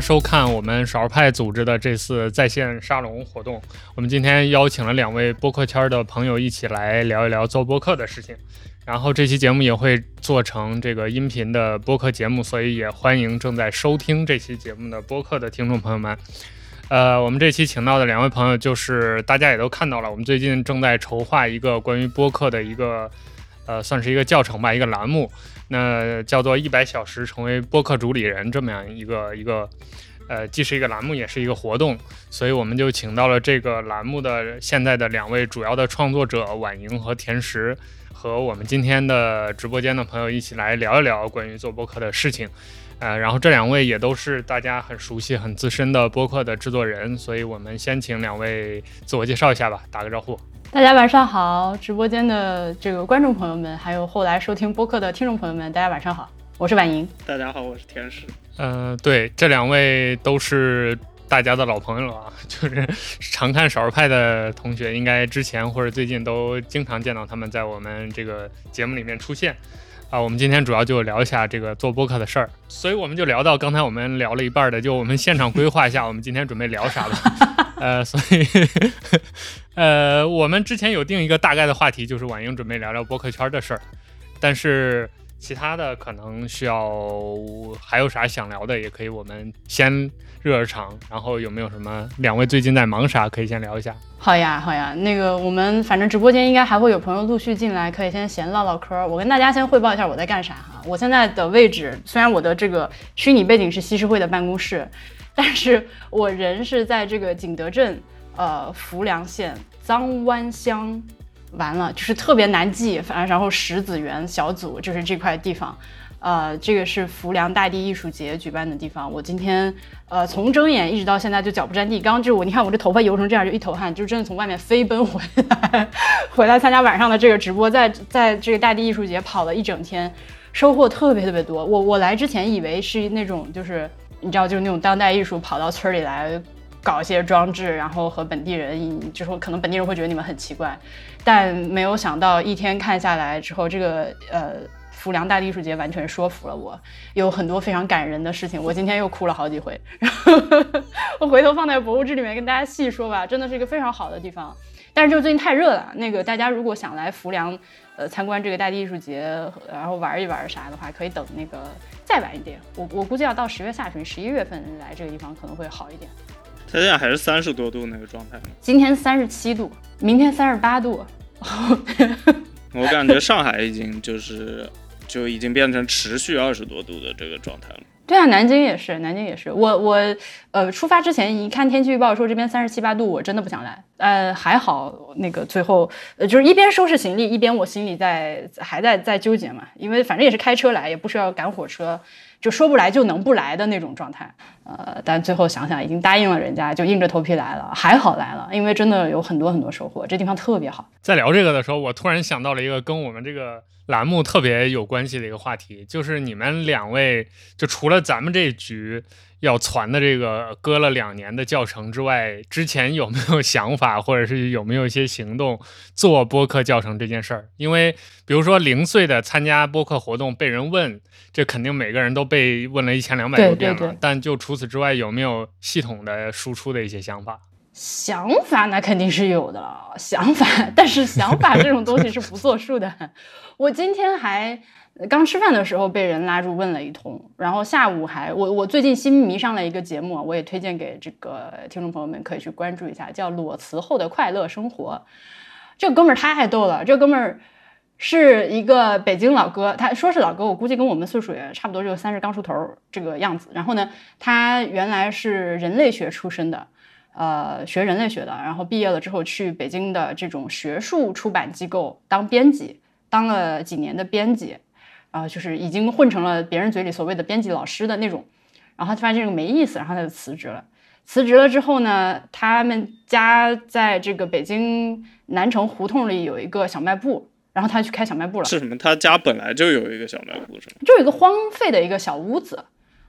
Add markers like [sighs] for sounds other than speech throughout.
收看我们少儿派组织的这次在线沙龙活动。我们今天邀请了两位播客圈的朋友一起来聊一聊做播客的事情。然后这期节目也会做成这个音频的播客节目，所以也欢迎正在收听这期节目的播客的听众朋友们。呃，我们这期请到的两位朋友，就是大家也都看到了，我们最近正在筹划一个关于播客的一个，呃，算是一个教程吧，一个栏目，那叫做“一百小时成为播客主理人”这么样一个一个，呃，既是一个栏目，也是一个活动，所以我们就请到了这个栏目的现在的两位主要的创作者婉莹和田石，和我们今天的直播间的朋友一起来聊一聊关于做播客的事情。呃，然后这两位也都是大家很熟悉、很资深的播客的制作人，所以我们先请两位自我介绍一下吧，打个招呼。大家晚上好，直播间的这个观众朋友们，还有后来收听播客的听众朋友们，大家晚上好，我是婉莹。大家好，我是天使。呃，对，这两位都是大家的老朋友了啊，[laughs] 就是常看少儿派的同学，应该之前或者最近都经常见到他们在我们这个节目里面出现。啊，我们今天主要就聊一下这个做播客的事儿，所以我们就聊到刚才我们聊了一半的，就我们现场规划一下，我们今天准备聊啥吧。呃，所以，呃，我们之前有定一个大概的话题，就是婉莹准备聊聊播客圈的事儿，但是其他的可能需要还有啥想聊的，也可以我们先热热场，然后有没有什么两位最近在忙啥，可以先聊一下。好呀，好呀，那个我们反正直播间应该还会有朋友陆续进来，可以先闲唠唠嗑。我跟大家先汇报一下我在干啥哈。我现在的位置，虽然我的这个虚拟背景是西施会的办公室，但是我人是在这个景德镇，呃，浮梁县臧湾乡，完了就是特别难记，反正然后石子园小组就是这块地方。呃，这个是浮梁大地艺术节举办的地方。我今天，呃，从睁眼一直到现在就脚不沾地。刚就我，你看我这头发油成这样，就一头汗，就真的从外面飞奔回来，[laughs] 回来参加晚上的这个直播，在在这个大地艺术节跑了一整天，收获特别特别多。我我来之前以为是那种就是你知道就是那种当代艺术跑到村里来搞一些装置，然后和本地人，就说可能本地人会觉得你们很奇怪，但没有想到一天看下来之后，这个呃。浮梁大地艺术节完全说服了我，有很多非常感人的事情。我今天又哭了好几回，然后我回头放在博物志里面跟大家细说吧。真的是一个非常好的地方，但是就最近太热了。那个大家如果想来浮梁，呃，参观这个大地艺术节，然后玩一玩啥的话，可以等那个再晚一点。我我估计要到十月下旬、十一月份来这个地方可能会好一点。它现在还是三十多度那个状态吗？今天三十七度，明天三十八度。我感觉上海已经就是。就已经变成持续二十多度的这个状态了。对啊，南京也是，南京也是。我我呃，出发之前一看天气预报说这边三十七八度，我真的不想来。呃，还好那个最后呃，就是一边收拾行李，一边我心里在还在在纠结嘛，因为反正也是开车来，也不需要赶火车，就说不来就能不来的那种状态。呃，但最后想想已经答应了人家，就硬着头皮来了，还好来了，因为真的有很多很多收获，这地方特别好。在聊这个的时候，我突然想到了一个跟我们这个。栏目特别有关系的一个话题，就是你们两位，就除了咱们这局要传的这个搁了两年的教程之外，之前有没有想法，或者是有没有一些行动做播客教程这件事儿？因为比如说零碎的参加播客活动被人问，这肯定每个人都被问了一千两百多遍了。但就除此之外，有没有系统的输出的一些想法？想法那肯定是有的，想法，但是想法这种东西是不作数的。[laughs] 我今天还刚吃饭的时候被人拉住问了一通，然后下午还我我最近新迷上了一个节目，我也推荐给这个听众朋友们可以去关注一下，叫《裸辞后的快乐生活》。这哥们儿太逗了，这哥们儿是一个北京老哥，他说是老哥，我估计跟我们岁数也差不多，就三十刚出头这个样子。然后呢，他原来是人类学出身的。呃，学人类学的，然后毕业了之后去北京的这种学术出版机构当编辑，当了几年的编辑，啊，就是已经混成了别人嘴里所谓的编辑老师的那种，然后他发现这个没意思，然后他就辞职了。辞职了之后呢，他们家在这个北京南城胡同里有一个小卖部，然后他去开小卖部了。是什么？他家本来就有一个小卖部，是吗？就有一个荒废的一个小屋子。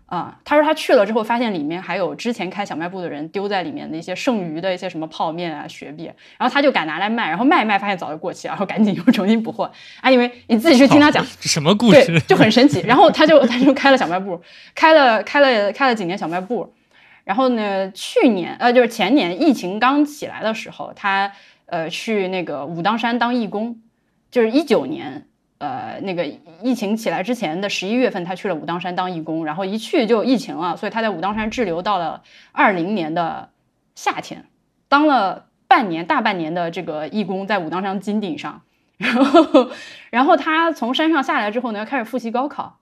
啊，他说他去了之后，发现里面还有之前开小卖部的人丢在里面的一些剩余的一些什么泡面啊、雪碧，然后他就敢拿来卖，然后卖一卖发现早就过期，然后赶紧又 [laughs] 重新补货。啊，因为你自己去听他讲，什么故对事？，就很神奇。然后他就他就开了小卖部，开了开了开了几年小卖部，然后呢，去年呃就是前年疫情刚起来的时候，他呃去那个武当山当义工，就是一九年。呃，那个疫情起来之前的十一月份，他去了武当山当义工，然后一去就疫情了，所以他在武当山滞留到了二零年的夏天，当了半年大半年的这个义工，在武当山金顶上，[laughs] 然后然后他从山上下来之后呢，开始复习高考，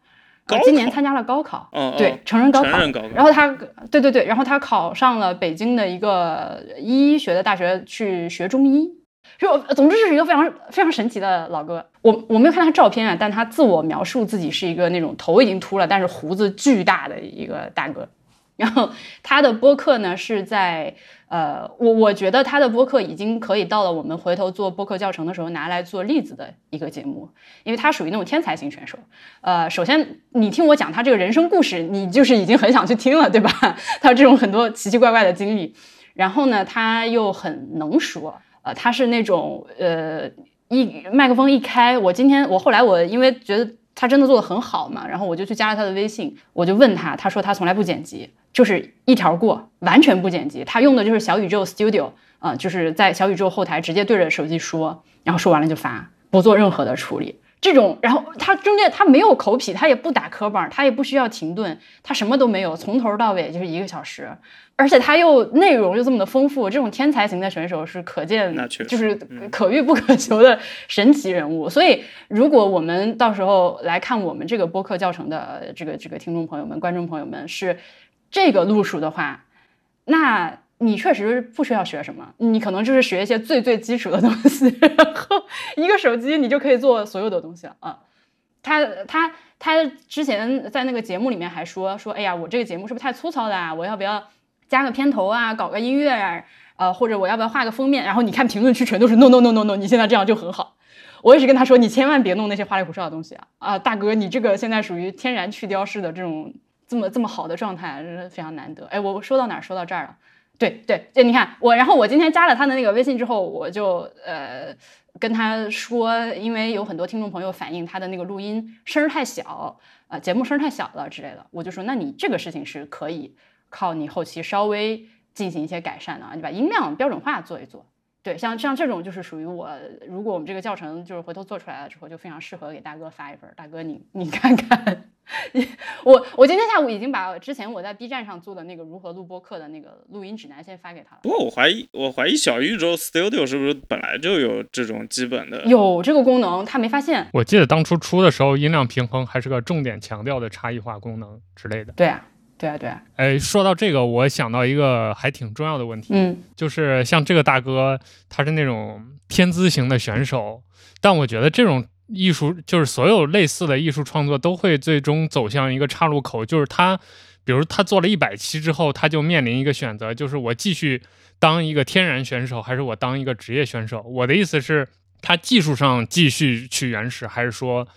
今年参加了高考，哦哦对，成人高考，成人高考然后他，对对对，然后他考上了北京的一个医学的大学去学中医。就总之是一个非常非常神奇的老哥。我我没有看他照片啊，但他自我描述自己是一个那种头已经秃了，但是胡子巨大的一个大哥。然后他的播客呢是在呃，我我觉得他的播客已经可以到了我们回头做播客教程的时候拿来做例子的一个节目，因为他属于那种天才型选手。呃，首先你听我讲他这个人生故事，你就是已经很想去听了，对吧？[laughs] 他这种很多奇奇怪怪的经历，然后呢，他又很能说，呃，他是那种呃一麦克风一开，我今天我后来我因为觉得他真的做的很好嘛，然后我就去加了他的微信，我就问他，他说他从来不剪辑，就是一条过，完全不剪辑，他用的就是小宇宙 Studio，啊、就是在小宇宙后台直接对着手机说，然后说完了就发，不做任何的处理。这种，然后他中间他没有口癖，他也不打磕巴，他也不需要停顿，他什么都没有，从头到尾就是一个小时，而且他又内容又这么的丰富，这种天才型的选手是可见就是可遇不可求的神奇人物。所以，如果我们到时候来看我们这个播客教程的这个这个听众朋友们、观众朋友们是这个路数的话，那你确实不需要学什么，你可能就是学一些最最基础的东西，[laughs] 然后一个手机你就可以做所有的东西了啊。他他他之前在那个节目里面还说说，哎呀，我这个节目是不是太粗糙了啊？我要不要加个片头啊，搞个音乐啊？呃，或者我要不要画个封面？然后你看评论区全都是 no no no no no，你现在这样就很好。我也是跟他说，你千万别弄那些花里胡哨的东西啊！啊，大哥，你这个现在属于天然去雕式的这种这么这么好的状态，真是非常难得。哎，我我说到哪儿？说到这儿了。对对就，你看我，然后我今天加了他的那个微信之后，我就呃跟他说，因为有很多听众朋友反映他的那个录音声儿太小，呃，节目声儿太小了之类的，我就说，那你这个事情是可以靠你后期稍微进行一些改善的啊，你把音量标准化做一做。对，像像这种就是属于我，如果我们这个教程就是回头做出来了之后，就非常适合给大哥发一份。大哥你你看看，[laughs] 我我今天下午已经把之前我在 B 站上做的那个如何录播客的那个录音指南先发给他了。不过我怀疑，我怀疑小宇宙 Studio 是不是本来就有这种基本的？有这个功能，他没发现。我记得当初出的时候，音量平衡还是个重点强调的差异化功能之类的。对啊，对啊，对啊，哎，说到这个，我想到一个还挺重要的问题，嗯就是像这个大哥，他是那种天资型的选手，但我觉得这种艺术，就是所有类似的艺术创作，都会最终走向一个岔路口，就是他，比如他做了一百期之后，他就面临一个选择，就是我继续当一个天然选手，还是我当一个职业选手？我的意思是，他技术上继续去原始，还是说？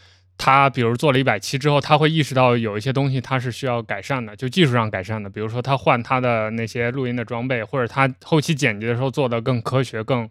他比如做了一百期之后，他会意识到有一些东西他是需要改善的，就技术上改善的，比如说他换他的那些录音的装备，或者他后期剪辑的时候做的更科学、更、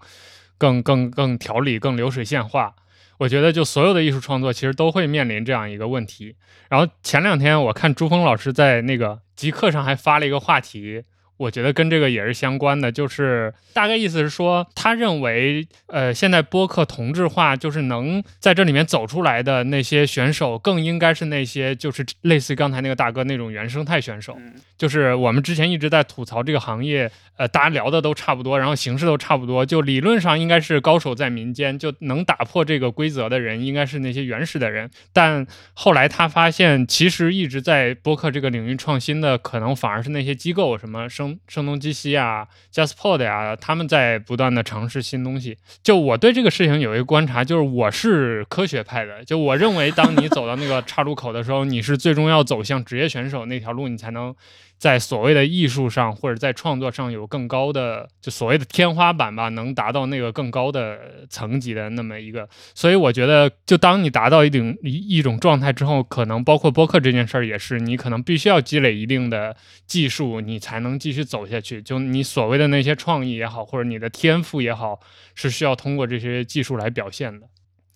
更、更、更条理、更流水线化。我觉得就所有的艺术创作其实都会面临这样一个问题。然后前两天我看朱峰老师在那个极客上还发了一个话题，我觉得跟这个也是相关的，就是大概意思是说，他认为，呃，现在播客同质化，就是能在这里面走出来的那些选手，更应该是那些就是类似于刚才那个大哥那种原生态选手。嗯就是我们之前一直在吐槽这个行业，呃，大家聊的都差不多，然后形式都差不多，就理论上应该是高手在民间，就能打破这个规则的人应该是那些原始的人。但后来他发现，其实一直在播客这个领域创新的，可能反而是那些机构，什么声东击西啊、JustPod 呀，他们在不断的尝试新东西。就我对这个事情有一个观察，就是我是科学派的，就我认为，当你走到那个岔路口的时候，你是最终要走向职业选手那条路，你才能在所谓的艺术上或者在创作上有更高的，就所谓的天花板吧，能达到那个更高的层级的那么一个。所以我觉得，就当你达到一定一一种状态之后，可能包括播客这件事儿也是，你可能必须要积累一定的技术，你才能继续走下去。就你所谓的那些创意也好，或者你的天赋也好，是需要通过这些技术来表现的。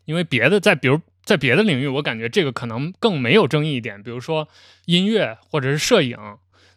因为别的在比如。在别的领域，我感觉这个可能更没有争议一点，比如说音乐或者是摄影，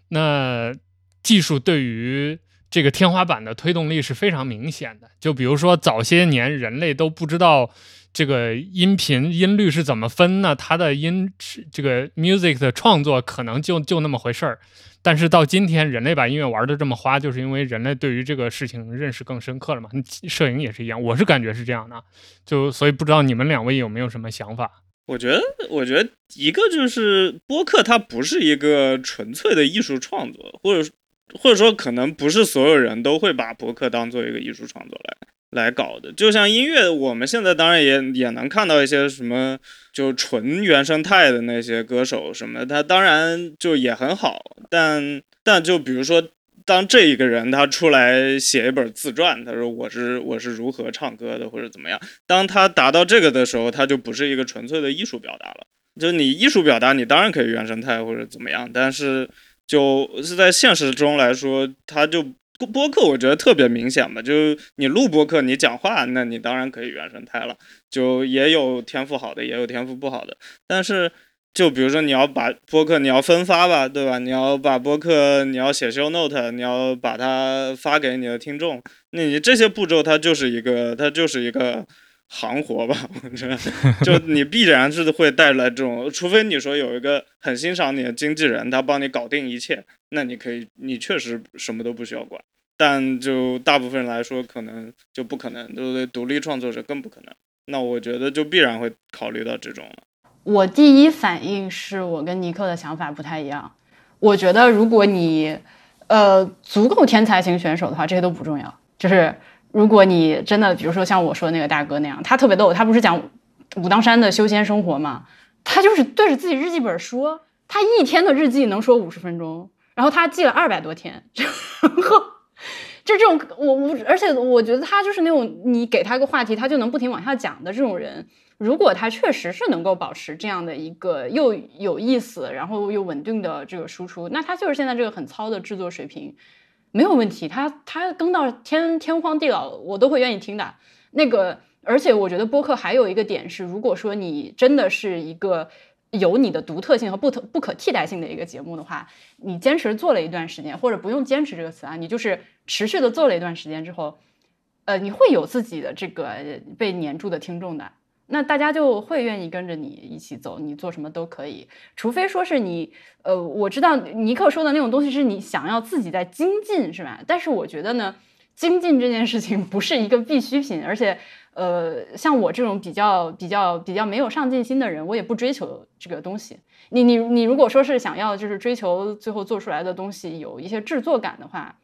那技术对于这个天花板的推动力是非常明显的。就比如说早些年人类都不知道这个音频音律是怎么分呢，它的音这个 music 的创作可能就就那么回事儿。但是到今天，人类把音乐玩的这么花，就是因为人类对于这个事情认识更深刻了嘛。摄影也是一样，我是感觉是这样的。就所以不知道你们两位有没有什么想法？我觉得，我觉得一个就是播客，它不是一个纯粹的艺术创作，或者或者说可能不是所有人都会把播客当做一个艺术创作来。来搞的，就像音乐，我们现在当然也也能看到一些什么，就纯原生态的那些歌手什么，他当然就也很好，但但就比如说，当这一个人他出来写一本自传，他说我是我是如何唱歌的或者怎么样，当他达到这个的时候，他就不是一个纯粹的艺术表达了。就你艺术表达，你当然可以原生态或者怎么样，但是就是在现实中来说，他就。播客我觉得特别明显吧，就你录播客，你讲话，那你当然可以原生态了。就也有天赋好的，也有天赋不好的。但是，就比如说你要把播客你要分发吧，对吧？你要把播客你要写 show note，你要把它发给你的听众，那你这些步骤它就是一个它就是一个行活吧？我觉得，就你必然是会带来这种，除非你说有一个很欣赏你的经纪人，他帮你搞定一切。那你可以，你确实什么都不需要管，但就大部分人来说，可能就不可能，对不对？独立创作者更不可能。那我觉得就必然会考虑到这种了。我第一反应是我跟尼克的想法不太一样。我觉得如果你，呃，足够天才型选手的话，这些都不重要。就是如果你真的，比如说像我说的那个大哥那样，他特别逗，他不是讲武当山的修仙生活嘛？他就是对着自己日记本说，他一天的日记能说五十分钟。然后他记了二百多天，[laughs] 然后就这种我我，而且我觉得他就是那种你给他个话题，他就能不停往下讲的这种人。如果他确实是能够保持这样的一个又有意思，然后又稳定的这个输出，那他就是现在这个很糙的制作水平，没有问题。他他更到天天荒地老，我都会愿意听的。那个，而且我觉得播客还有一个点是，如果说你真的是一个。有你的独特性和不特不可替代性的一个节目的话，你坚持做了一段时间，或者不用坚持这个词啊，你就是持续的做了一段时间之后，呃，你会有自己的这个被黏住的听众的，那大家就会愿意跟着你一起走，你做什么都可以，除非说是你，呃，我知道尼克说的那种东西是你想要自己在精进，是吧？但是我觉得呢，精进这件事情不是一个必需品，而且。呃，像我这种比较比较比较没有上进心的人，我也不追求这个东西。你你你，如果说是想要就是追求最后做出来的东西有一些制作感的话，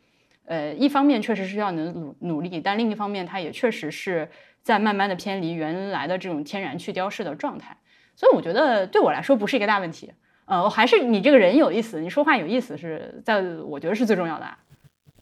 呃，一方面确实是要能努努力，但另一方面它也确实是在慢慢的偏离原来的这种天然去雕饰的状态。所以我觉得对我来说不是一个大问题。呃，我还是你这个人有意思，你说话有意思是在我觉得是最重要的。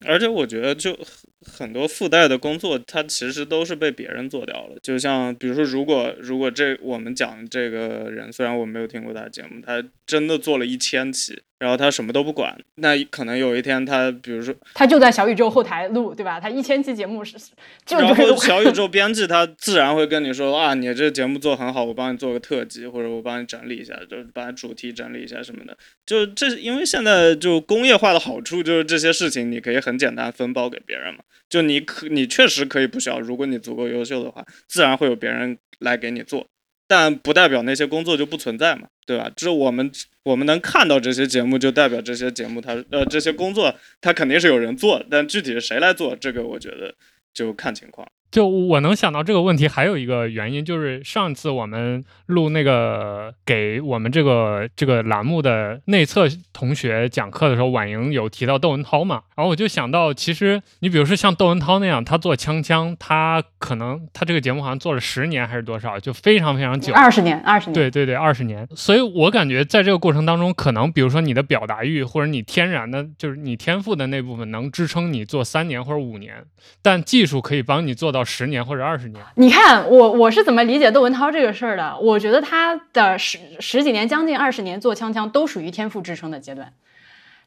而且我觉得就很多附带的工作，它其实都是被别人做掉了。就像比如说，如果如果这我们讲这个人，虽然我没有听过他的节目，他真的做了一千期。然后他什么都不管，那可能有一天他，比如说他就在小宇宙后台录，对吧？他一千期节目是就，然后小宇宙 [laughs] 编辑他自然会跟你说啊，你这节目做很好，我帮你做个特辑，或者我帮你整理一下，就是把主题整理一下什么的。就这，因为现在就工业化的好处就是这些事情你可以很简单分包给别人嘛。就你可你确实可以不需要，如果你足够优秀的话，自然会有别人来给你做。但不代表那些工作就不存在嘛，对吧？这我们我们能看到这些节目，就代表这些节目它呃这些工作它肯定是有人做，但具体是谁来做，这个我觉得就看情况。就我能想到这个问题，还有一个原因就是上次我们录那个给我们这个这个栏目的内测同学讲课的时候，婉莹有提到窦文涛嘛，然后我就想到，其实你比如说像窦文涛那样，他做锵锵，他可能他这个节目好像做了十年还是多少，就非常非常久，二十年，二十年，对对对，二十年。所以我感觉在这个过程当中，可能比如说你的表达欲或者你天然的就是你天赋的那部分，能支撑你做三年或者五年，但技术可以帮你做到。到十年或者二十年，你看我我是怎么理解窦文涛这个事儿的？我觉得他的十十几年，将近二十年做锵锵，都属于天赋支撑的阶段。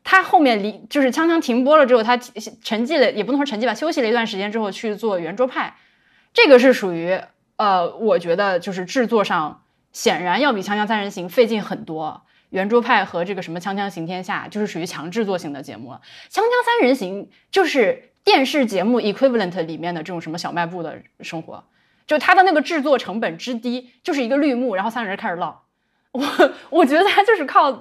他后面离就是锵锵停播了之后，他沉寂了，也不能说沉寂吧，休息了一段时间之后去做圆桌派，这个是属于呃，我觉得就是制作上显然要比锵锵三人行费劲很多。圆桌派和这个什么锵锵行天下就是属于强制作型的节目了，锵锵三人行就是。电视节目 equivalent 里面的这种什么小卖部的生活，就它的那个制作成本之低，就是一个绿幕，然后三个人开始唠。[laughs] 我我觉得他就是靠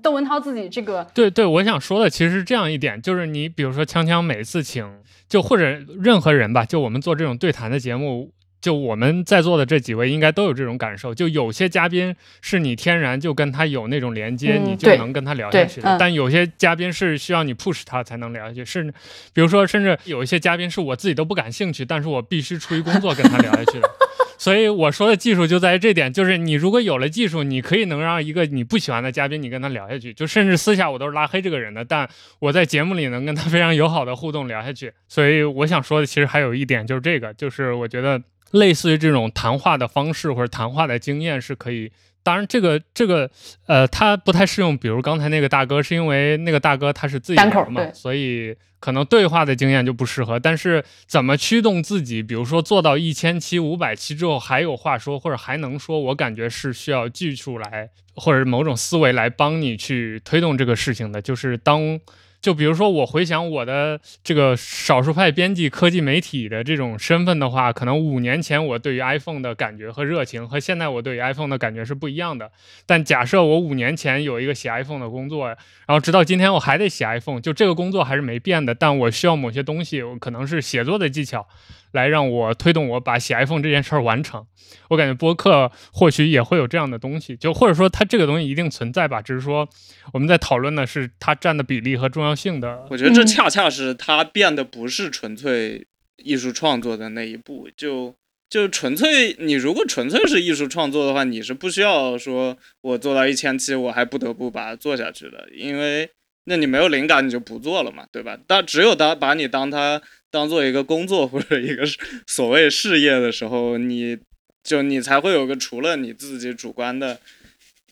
窦文涛自己这个。对对，我想说的其实是这样一点，就是你比如说锵锵每次请，就或者任何人吧，就我们做这种对谈的节目。就我们在座的这几位应该都有这种感受，就有些嘉宾是你天然就跟他有那种连接，你就能跟他聊下去的。但有些嘉宾是需要你 push 他才能聊下去，甚至比如说，甚至有一些嘉宾是我自己都不感兴趣，但是我必须出于工作跟他聊下去的。[laughs] 所以我说的技术就在于这点，就是你如果有了技术，你可以能让一个你不喜欢的嘉宾你跟他聊下去，就甚至私下我都是拉黑这个人的，但我在节目里能跟他非常友好的互动聊下去。所以我想说的其实还有一点就是这个，就是我觉得。类似于这种谈话的方式或者谈话的经验是可以，当然这个这个呃，它不太适用。比如刚才那个大哥，是因为那个大哥他是自己人嘛，所以可能对话的经验就不适合。但是怎么驱动自己，比如说做到一千期、五百期之后还有话说，或者还能说，我感觉是需要技术来或者某种思维来帮你去推动这个事情的。就是当。就比如说，我回想我的这个少数派编辑科技媒体的这种身份的话，可能五年前我对于 iPhone 的感觉和热情和现在我对于 iPhone 的感觉是不一样的。但假设我五年前有一个写 iPhone 的工作，然后直到今天我还得写 iPhone，就这个工作还是没变的，但我需要某些东西，我可能是写作的技巧。来让我推动我把写 iPhone 这件事儿完成，我感觉播客或许也会有这样的东西，就或者说它这个东西一定存在吧，只是说我们在讨论的是它占的比例和重要性的。我觉得这恰恰是它变得不是纯粹艺术创作的那一步，就就纯粹你如果纯粹是艺术创作的话，你是不需要说我做到一千期我还不得不把它做下去的，因为那你没有灵感你就不做了嘛，对吧？但只有当把你当它。当做一个工作或者一个 [laughs] 所谓事业的时候，你就你才会有个除了你自己主观的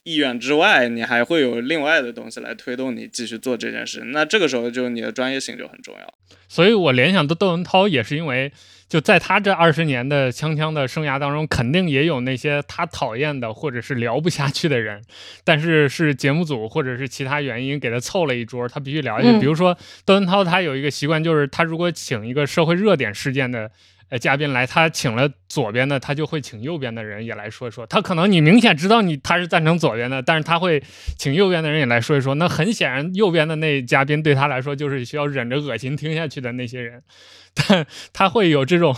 意愿之外，你还会有另外的东西来推动你继续做这件事。那这个时候就你的专业性就很重要。所以我联想到窦文涛也是因为。就在他这二十年的锵锵的生涯当中，肯定也有那些他讨厌的或者是聊不下去的人，但是是节目组或者是其他原因给他凑了一桌，他必须聊下去。比如说窦文涛，他有一个习惯，就是他如果请一个社会热点事件的。呃，嘉宾来，他请了左边的，他就会请右边的人也来说一说。他可能你明显知道你他是赞成左边的，但是他会请右边的人也来说一说。那很显然，右边的那嘉宾对他来说就是需要忍着恶心听下去的那些人。但他会有这种，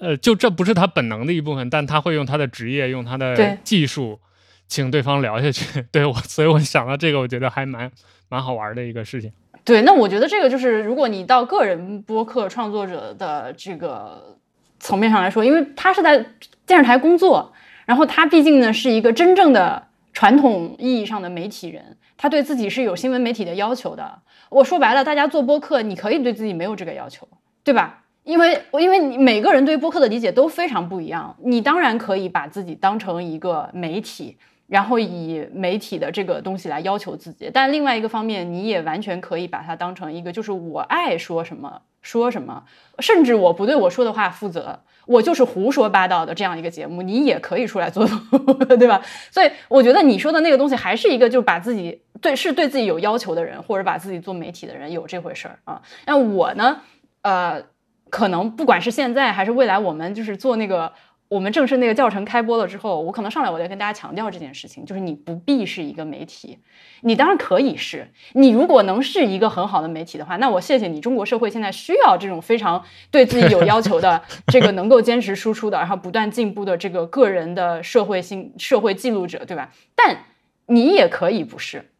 呃，就这不是他本能的一部分，但他会用他的职业，用他的技术，请对方聊下去。[laughs] 对我，所以我想到这个，我觉得还蛮蛮好玩的一个事情。对，那我觉得这个就是，如果你到个人播客创作者的这个层面上来说，因为他是在电视台工作，然后他毕竟呢是一个真正的传统意义上的媒体人，他对自己是有新闻媒体的要求的。我说白了，大家做播客，你可以对自己没有这个要求，对吧？因为因为每个人对播客的理解都非常不一样，你当然可以把自己当成一个媒体。然后以媒体的这个东西来要求自己，但另外一个方面，你也完全可以把它当成一个，就是我爱说什么说什么，甚至我不对我说的话负责，我就是胡说八道的这样一个节目，你也可以出来做，[laughs] 对吧？所以我觉得你说的那个东西还是一个，就把自己对是对自己有要求的人，或者把自己做媒体的人有这回事儿啊。那我呢，呃，可能不管是现在还是未来，我们就是做那个。我们正式那个教程开播了之后，我可能上来我就跟大家强调这件事情，就是你不必是一个媒体，你当然可以是，你如果能是一个很好的媒体的话，那我谢谢你。中国社会现在需要这种非常对自己有要求的，这个能够坚持输出的，然后不断进步的这个个人的社会性社会记录者，对吧？但你也可以不是。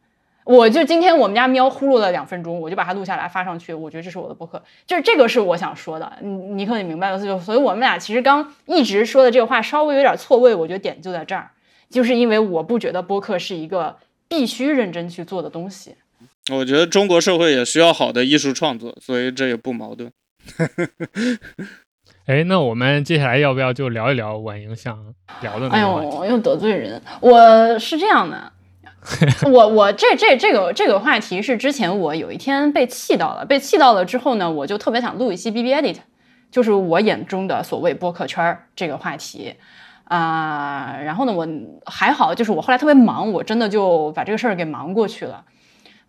我就今天我们家喵呼噜了两分钟，我就把它录下来发上去。我觉得这是我的播客，就是这个是我想说的，你你可以明白了。就所以我们俩其实刚一直说的这个话稍微有点错位，我觉得点就在这儿，就是因为我不觉得播客是一个必须认真去做的东西。我觉得中国社会也需要好的艺术创作，所以这也不矛盾。[laughs] 哎，那我们接下来要不要就聊一聊婉莹想聊的？哎呦，又得罪人。我是这样的。[laughs] 我我这这这个这个话题是之前我有一天被气到了，被气到了之后呢，我就特别想录一期 B B Edit，就是我眼中的所谓播客圈这个话题啊。然后呢，我还好，就是我后来特别忙，我真的就把这个事儿给忙过去了。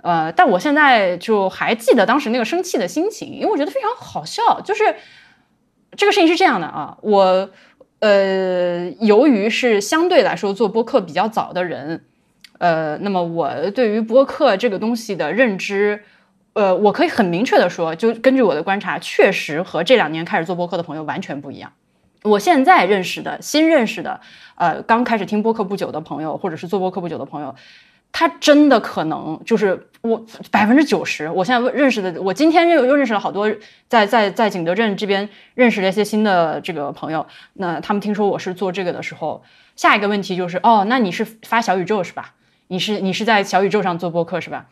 呃，但我现在就还记得当时那个生气的心情，因为我觉得非常好笑。就是这个事情是这样的啊，我呃，由于是相对来说做播客比较早的人。呃，那么我对于播客这个东西的认知，呃，我可以很明确的说，就根据我的观察，确实和这两年开始做播客的朋友完全不一样。我现在认识的新认识的，呃，刚开始听播客不久的朋友，或者是做播客不久的朋友，他真的可能就是我百分之九十，我现在认识的，我今天又又认识了好多在在在景德镇这边认识了一些新的这个朋友，那他们听说我是做这个的时候，下一个问题就是，哦，那你是发小宇宙是吧？你是你是在小宇宙上做播客是吧？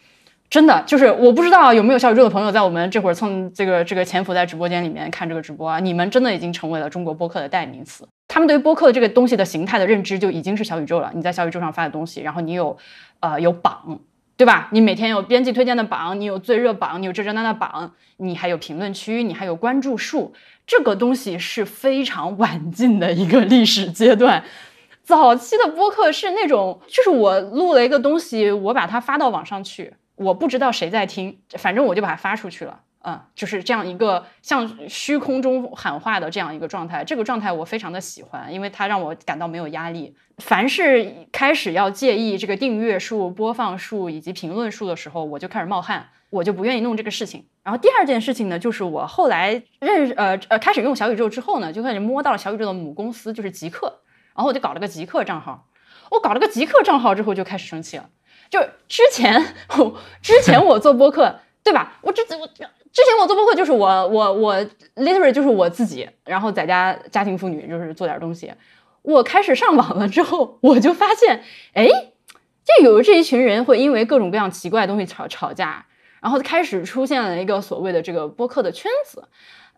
真的就是我不知道有没有小宇宙的朋友在我们这会儿蹭这个这个潜伏在直播间里面看这个直播啊？你们真的已经成为了中国播客的代名词。他们对于播客这个东西的形态的认知就已经是小宇宙了。你在小宇宙上发的东西，然后你有呃有榜，对吧？你每天有编辑推荐的榜，你有最热榜，你有这这那那榜，你还有评论区，你还有关注数，这个东西是非常晚近的一个历史阶段。早期的播客是那种，就是我录了一个东西，我把它发到网上去，我不知道谁在听，反正我就把它发出去了，嗯，就是这样一个像虚空中喊话的这样一个状态。这个状态我非常的喜欢，因为它让我感到没有压力。凡是开始要介意这个订阅数、播放数以及评论数的时候，我就开始冒汗，我就不愿意弄这个事情。然后第二件事情呢，就是我后来认呃呃开始用小宇宙之后呢，就开始摸到了小宇宙的母公司，就是极客。然后我就搞了个极客账号，我搞了个极客账号之后就开始生气了。就之前我，之前我做播客，对吧？我之我之前我做播客就是我我我 literally 就是我自己，然后在家家庭妇女就是做点东西。我开始上网了之后，我就发现，哎，就有这一群人会因为各种各样奇怪的东西吵吵架，然后开始出现了一个所谓的这个播客的圈子。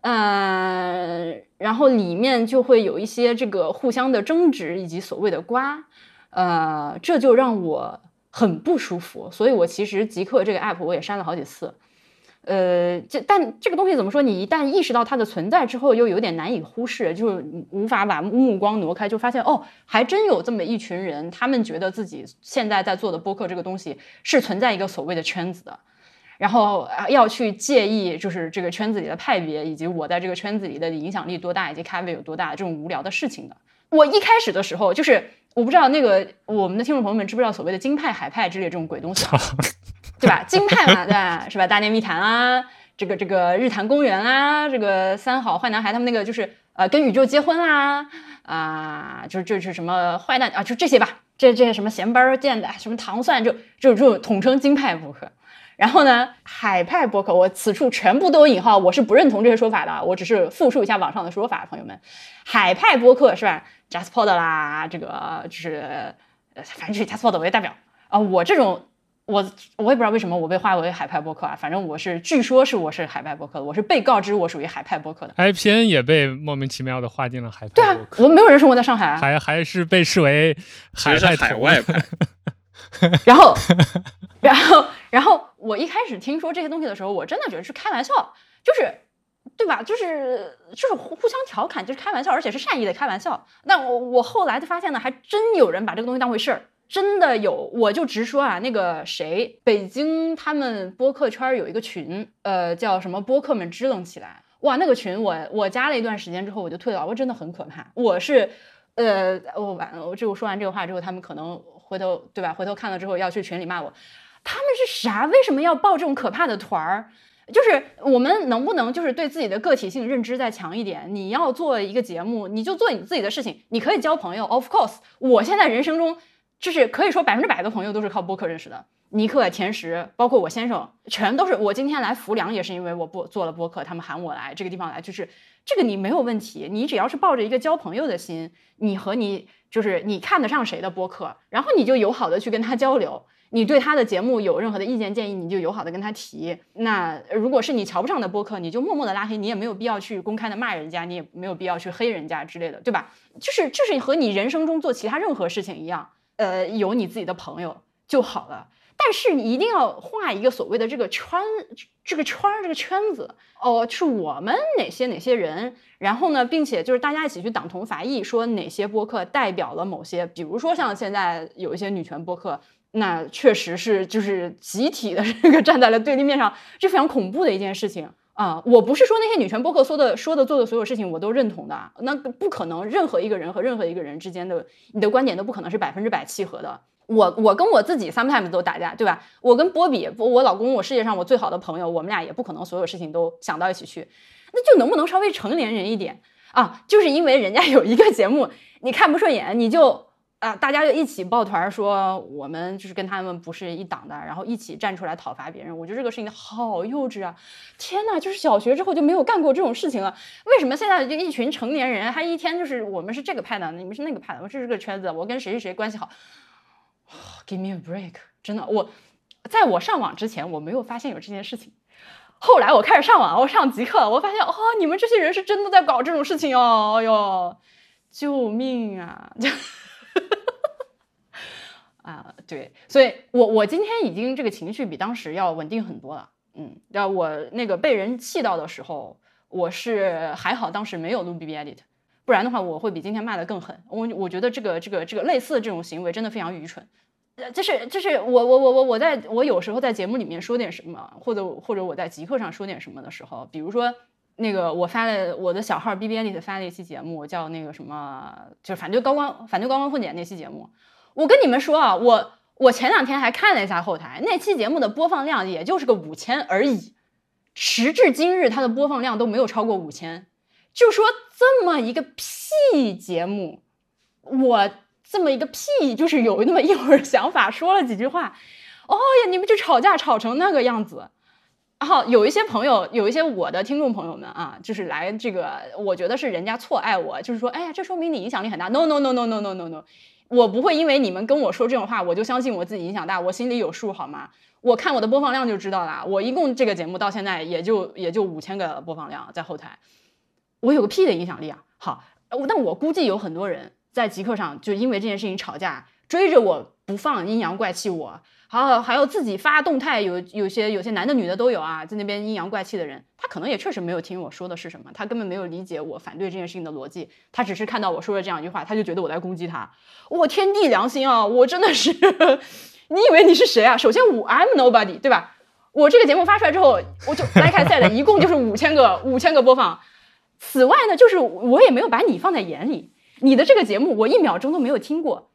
呃，然后里面就会有一些这个互相的争执以及所谓的瓜，呃，这就让我很不舒服。所以我其实极客这个 app 我也删了好几次。呃，这但这个东西怎么说？你一旦意识到它的存在之后，又有点难以忽视，就无法把目光挪开，就发现哦，还真有这么一群人，他们觉得自己现在在做的播客这个东西是存在一个所谓的圈子的。然后要去介意，就是这个圈子里的派别，以及我在这个圈子里的影响力多大，以及咖位有多大，这种无聊的事情的。我一开始的时候，就是我不知道那个我们的听众朋友们知不知道所谓的金派、海派之类这种鬼东西，[laughs] 对吧？金派嘛，对吧，是吧？大内密谈啊，这个这个日坛公园啊，这个三好坏男孩他们那个就是呃跟宇宙结婚啦，啊，就是就是什么坏蛋啊，就这些吧，这这些什么闲班见的，什么糖蒜，就就就统称金派博客。然后呢，海派播客，我此处全部都有引号，我是不认同这些说法的，我只是复述一下网上的说法，朋友们，海派播客是吧？JustPod 啦，这个就是，反正就是 JustPod 为代表啊。我这种，我我也不知道为什么我被划为海派播客啊，反正我是，据说是我是海派播客的，我是被告知我属于海派播客的。IPN 也被莫名其妙的划进了海派。对啊，我们没有人生活在上海啊，还还是被视为海派海外派。[laughs] [laughs] 然后，然后，然后我一开始听说这些东西的时候，我真的觉得是开玩笑，就是，对吧？就是就是互互相调侃，就是开玩笑，而且是善意的开玩笑。那我我后来就发现呢，还真有人把这个东西当回事儿，真的有。我就直说啊，那个谁，北京他们播客圈有一个群，呃，叫什么“播客们支棱起来”。哇，那个群我我加了一段时间之后我就退了，我真的很可怕。我是，呃，我完了，我这我说完这个话之后，他们可能回头对吧？回头看了之后要去群里骂我，他们是啥？为什么要报这种可怕的团儿？就是我们能不能就是对自己的个体性认知再强一点？你要做一个节目，你就做你自己的事情，你可以交朋友。Of course，我现在人生中就是可以说百分之百的朋友都是靠播客认识的。尼克、甜食，包括我先生，全都是我今天来浮梁也是因为我播做了播客，他们喊我来这个地方来，就是这个你没有问题，你只要是抱着一个交朋友的心，你和你就是你看得上谁的播客，然后你就友好的去跟他交流。你对他的节目有任何的意见建议，你就友好的跟他提。那如果是你瞧不上的播客，你就默默的拉黑，你也没有必要去公开的骂人家，你也没有必要去黑人家之类的，对吧？就是就是和你人生中做其他任何事情一样，呃，有你自己的朋友就好了。但是你一定要画一个所谓的这个圈，这个圈儿，这个圈子哦，是我们哪些哪些人，然后呢，并且就是大家一起去党同伐异，说哪些播客代表了某些，比如说像现在有一些女权播客。那确实是，就是集体的这个站在了对立面上，是非常恐怖的一件事情啊！我不是说那些女权播客说的、说的、做的所有事情我都认同的，那不可能，任何一个人和任何一个人之间的你的观点都不可能是百分之百契合的。我我跟我自己 sometimes 都打架，对吧？我跟波比，我老公，我世界上我最好的朋友，我们俩也不可能所有事情都想到一起去，那就能不能稍微成年人一点啊？就是因为人家有一个节目你看不顺眼，你就。啊！大家就一起抱团说，我们就是跟他们不是一党的，然后一起站出来讨伐别人。我觉得这个事情好幼稚啊！天哪，就是小学之后就没有干过这种事情了。为什么现在就一群成年人，他一天就是我们是这个派的，你们是那个派的，我这是个圈子，我跟谁谁谁关系好 [sighs] Give me a break！真的，我在我上网之前我没有发现有这件事情，后来我开始上网，我上极客，我发现哦，你们这些人是真的在搞这种事情哦！哎呦，救命啊！[laughs] 啊，对，所以我我今天已经这个情绪比当时要稳定很多了。嗯，要我那个被人气到的时候，我是还好当时没有录 B B edit，不然的话我会比今天骂的更狠。我我觉得这个这个这个类似的这种行为真的非常愚蠢。呃，就是就是我我我我我在我有时候在节目里面说点什么，或者或者我在极客上说点什么的时候，比如说。那个我发了我的小号 B B N 里头发了一期节目，叫那个什么，就是反对高光反对高光混剪那期节目。我跟你们说啊，我我前两天还看了一下后台，那期节目的播放量也就是个五千而已，时至今日它的播放量都没有超过五千。就说这么一个屁节目，我这么一个屁，就是有那么一会儿想法说了几句话，哦呀，你们就吵架吵成那个样子。然后有一些朋友，有一些我的听众朋友们啊，就是来这个，我觉得是人家错爱我，就是说，哎呀，这说明你影响力很大。No no no no no no no no，我不会因为你们跟我说这种话，我就相信我自己影响大，我心里有数，好吗？我看我的播放量就知道了，我一共这个节目到现在也就也就五千个播放量在后台，我有个屁的影响力啊！好，但我估计有很多人在极客上就因为这件事情吵架，追着我不放，阴阳怪气我。好，还有自己发动态，有有些有些男的女的都有啊，在那边阴阳怪气的人，他可能也确实没有听我说的是什么，他根本没有理解我反对这件事情的逻辑，他只是看到我说了这样一句话，他就觉得我在攻击他。我天地良心啊，我真的是，你以为你是谁啊？首先我 I'm nobody，对吧？我这个节目发出来之后，我就 like I said，一共就是五千个五千个播放。此外呢，就是我也没有把你放在眼里，你的这个节目我一秒钟都没有听过。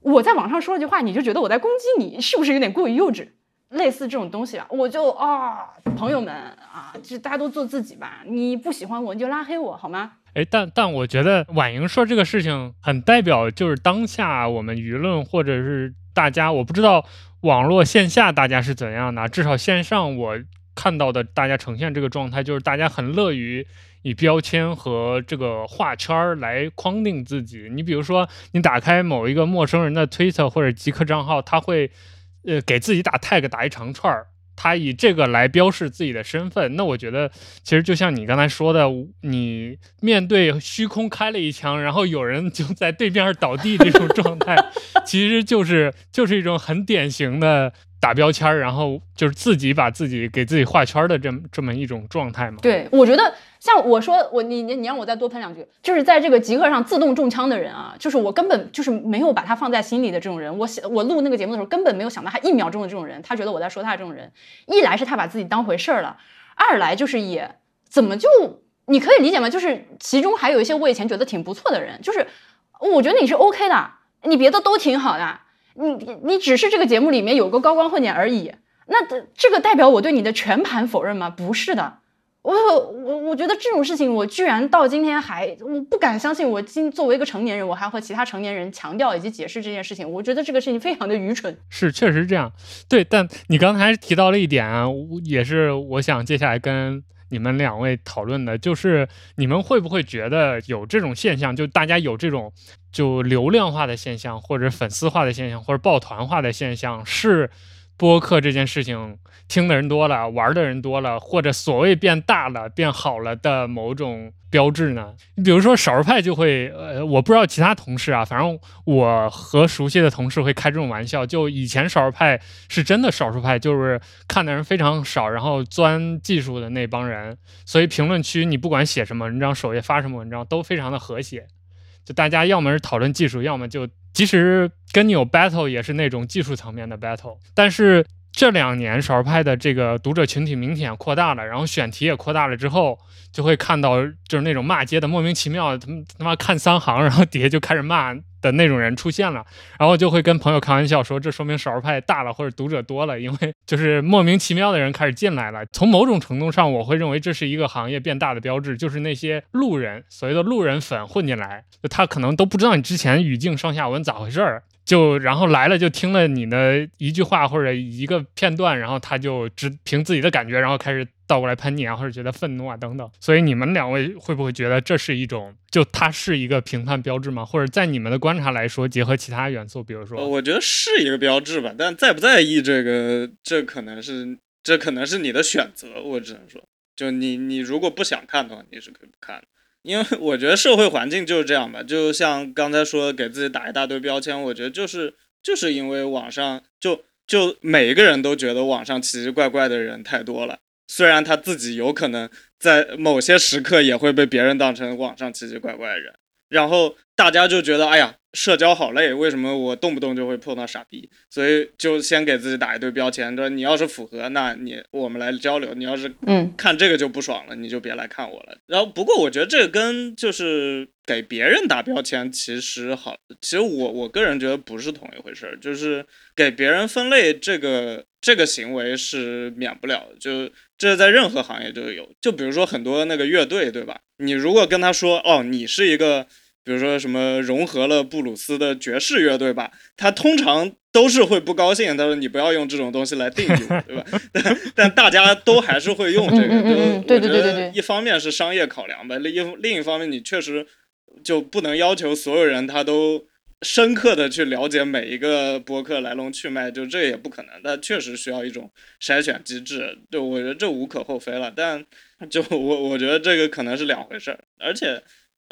我在网上说了句话，你就觉得我在攻击你，是不是有点过于幼稚？类似这种东西啊，我就啊，朋友们啊，就大家都做自己吧。你不喜欢我，你就拉黑我好吗？哎，但但我觉得婉莹说这个事情很代表，就是当下我们舆论或者是大家，我不知道网络线下大家是怎样的，至少线上我看到的大家呈现这个状态，就是大家很乐于。以标签和这个画圈来框定自己。你比如说，你打开某一个陌生人的推特或者极客账号，他会，呃，给自己打 tag 打一长串儿，他以这个来标示自己的身份。那我觉得，其实就像你刚才说的，你面对虚空开了一枪，然后有人就在对面倒地这种状态，[laughs] 其实就是就是一种很典型的。打标签，然后就是自己把自己给自己画圈的这么这么一种状态嘛？对，我觉得像我说我你你你让我再多喷两句，就是在这个极客上自动中枪的人啊，就是我根本就是没有把他放在心里的这种人。我想我录那个节目的时候根本没有想到他一秒钟的这种人，他觉得我在说他这种人。一来是他把自己当回事儿了，二来就是也怎么就你可以理解吗？就是其中还有一些我以前觉得挺不错的人，就是我觉得你是 OK 的，你别的都挺好的，你你只是这个节目里面有个高光混点而已。那这个代表我对你的全盘否认吗？不是的。我我我觉得这种事情，我居然到今天还我不敢相信。我今作为一个成年人，我还和其他成年人强调以及解释这件事情，我觉得这个事情非常的愚蠢。是，确实是这样。对，但你刚才提到了一点啊，也是我想接下来跟你们两位讨论的，就是你们会不会觉得有这种现象，就大家有这种就流量化的现象，或者粉丝化的现象，或者抱团化的现象，是？播客这件事情，听的人多了，玩的人多了，或者所谓变大了、变好了的某种标志呢？你比如说少数派就会，呃，我不知道其他同事啊，反正我和熟悉的同事会开这种玩笑。就以前少数派是真的少数派，就是看的人非常少，然后钻技术的那帮人，所以评论区你不管写什么文章，首页发什么文章都非常的和谐，就大家要么是讨论技术，要么就。即使跟你有 battle，也是那种技术层面的 battle。但是这两年少儿派的这个读者群体明显扩大了，然后选题也扩大了之后，就会看到就是那种骂街的莫名其妙，他们他妈看三行，然后底下就开始骂。的那种人出现了，然后就会跟朋友开玩笑说，这说明少儿派大了或者读者多了，因为就是莫名其妙的人开始进来了。从某种程度上，我会认为这是一个行业变大的标志，就是那些路人，所谓的路人粉混进来，他可能都不知道你之前语境上下文咋回事儿。就然后来了就听了你的一句话或者一个片段，然后他就只凭自己的感觉，然后开始倒过来喷你啊，或者觉得愤怒啊等等。所以你们两位会不会觉得这是一种，就它是一个评判标志吗？或者在你们的观察来说，结合其他元素，比如说，我觉得是一个标志吧。但在不在意这个，这可能是这可能是你的选择。我只能说，就你你如果不想看的话，你是可以不看的。因为我觉得社会环境就是这样吧，就像刚才说给自己打一大堆标签，我觉得就是就是因为网上就就每一个人都觉得网上奇奇怪怪的人太多了，虽然他自己有可能在某些时刻也会被别人当成网上奇奇怪怪的人，然后大家就觉得哎呀。社交好累，为什么我动不动就会碰到傻逼？所以就先给自己打一堆标签，说你要是符合，那你我们来交流；你要是嗯看这个就不爽了，你就别来看我了。然后不过我觉得这个跟就是给别人打标签其实好，其实我我个人觉得不是同一回事儿。就是给别人分类这个这个行为是免不了，就这在任何行业都有。就比如说很多那个乐队，对吧？你如果跟他说哦，你是一个。比如说什么融合了布鲁斯的爵士乐队吧，他通常都是会不高兴。他说：“你不要用这种东西来定义我，对吧？” [laughs] 但但大家都还是会用这个，就我觉得一方面是商业考量吧，另一另一方面你确实就不能要求所有人他都深刻的去了解每一个博客来龙去脉，就这也不可能。但确实需要一种筛选机制，就我觉得这无可厚非了。但就我我觉得这个可能是两回事儿，而且。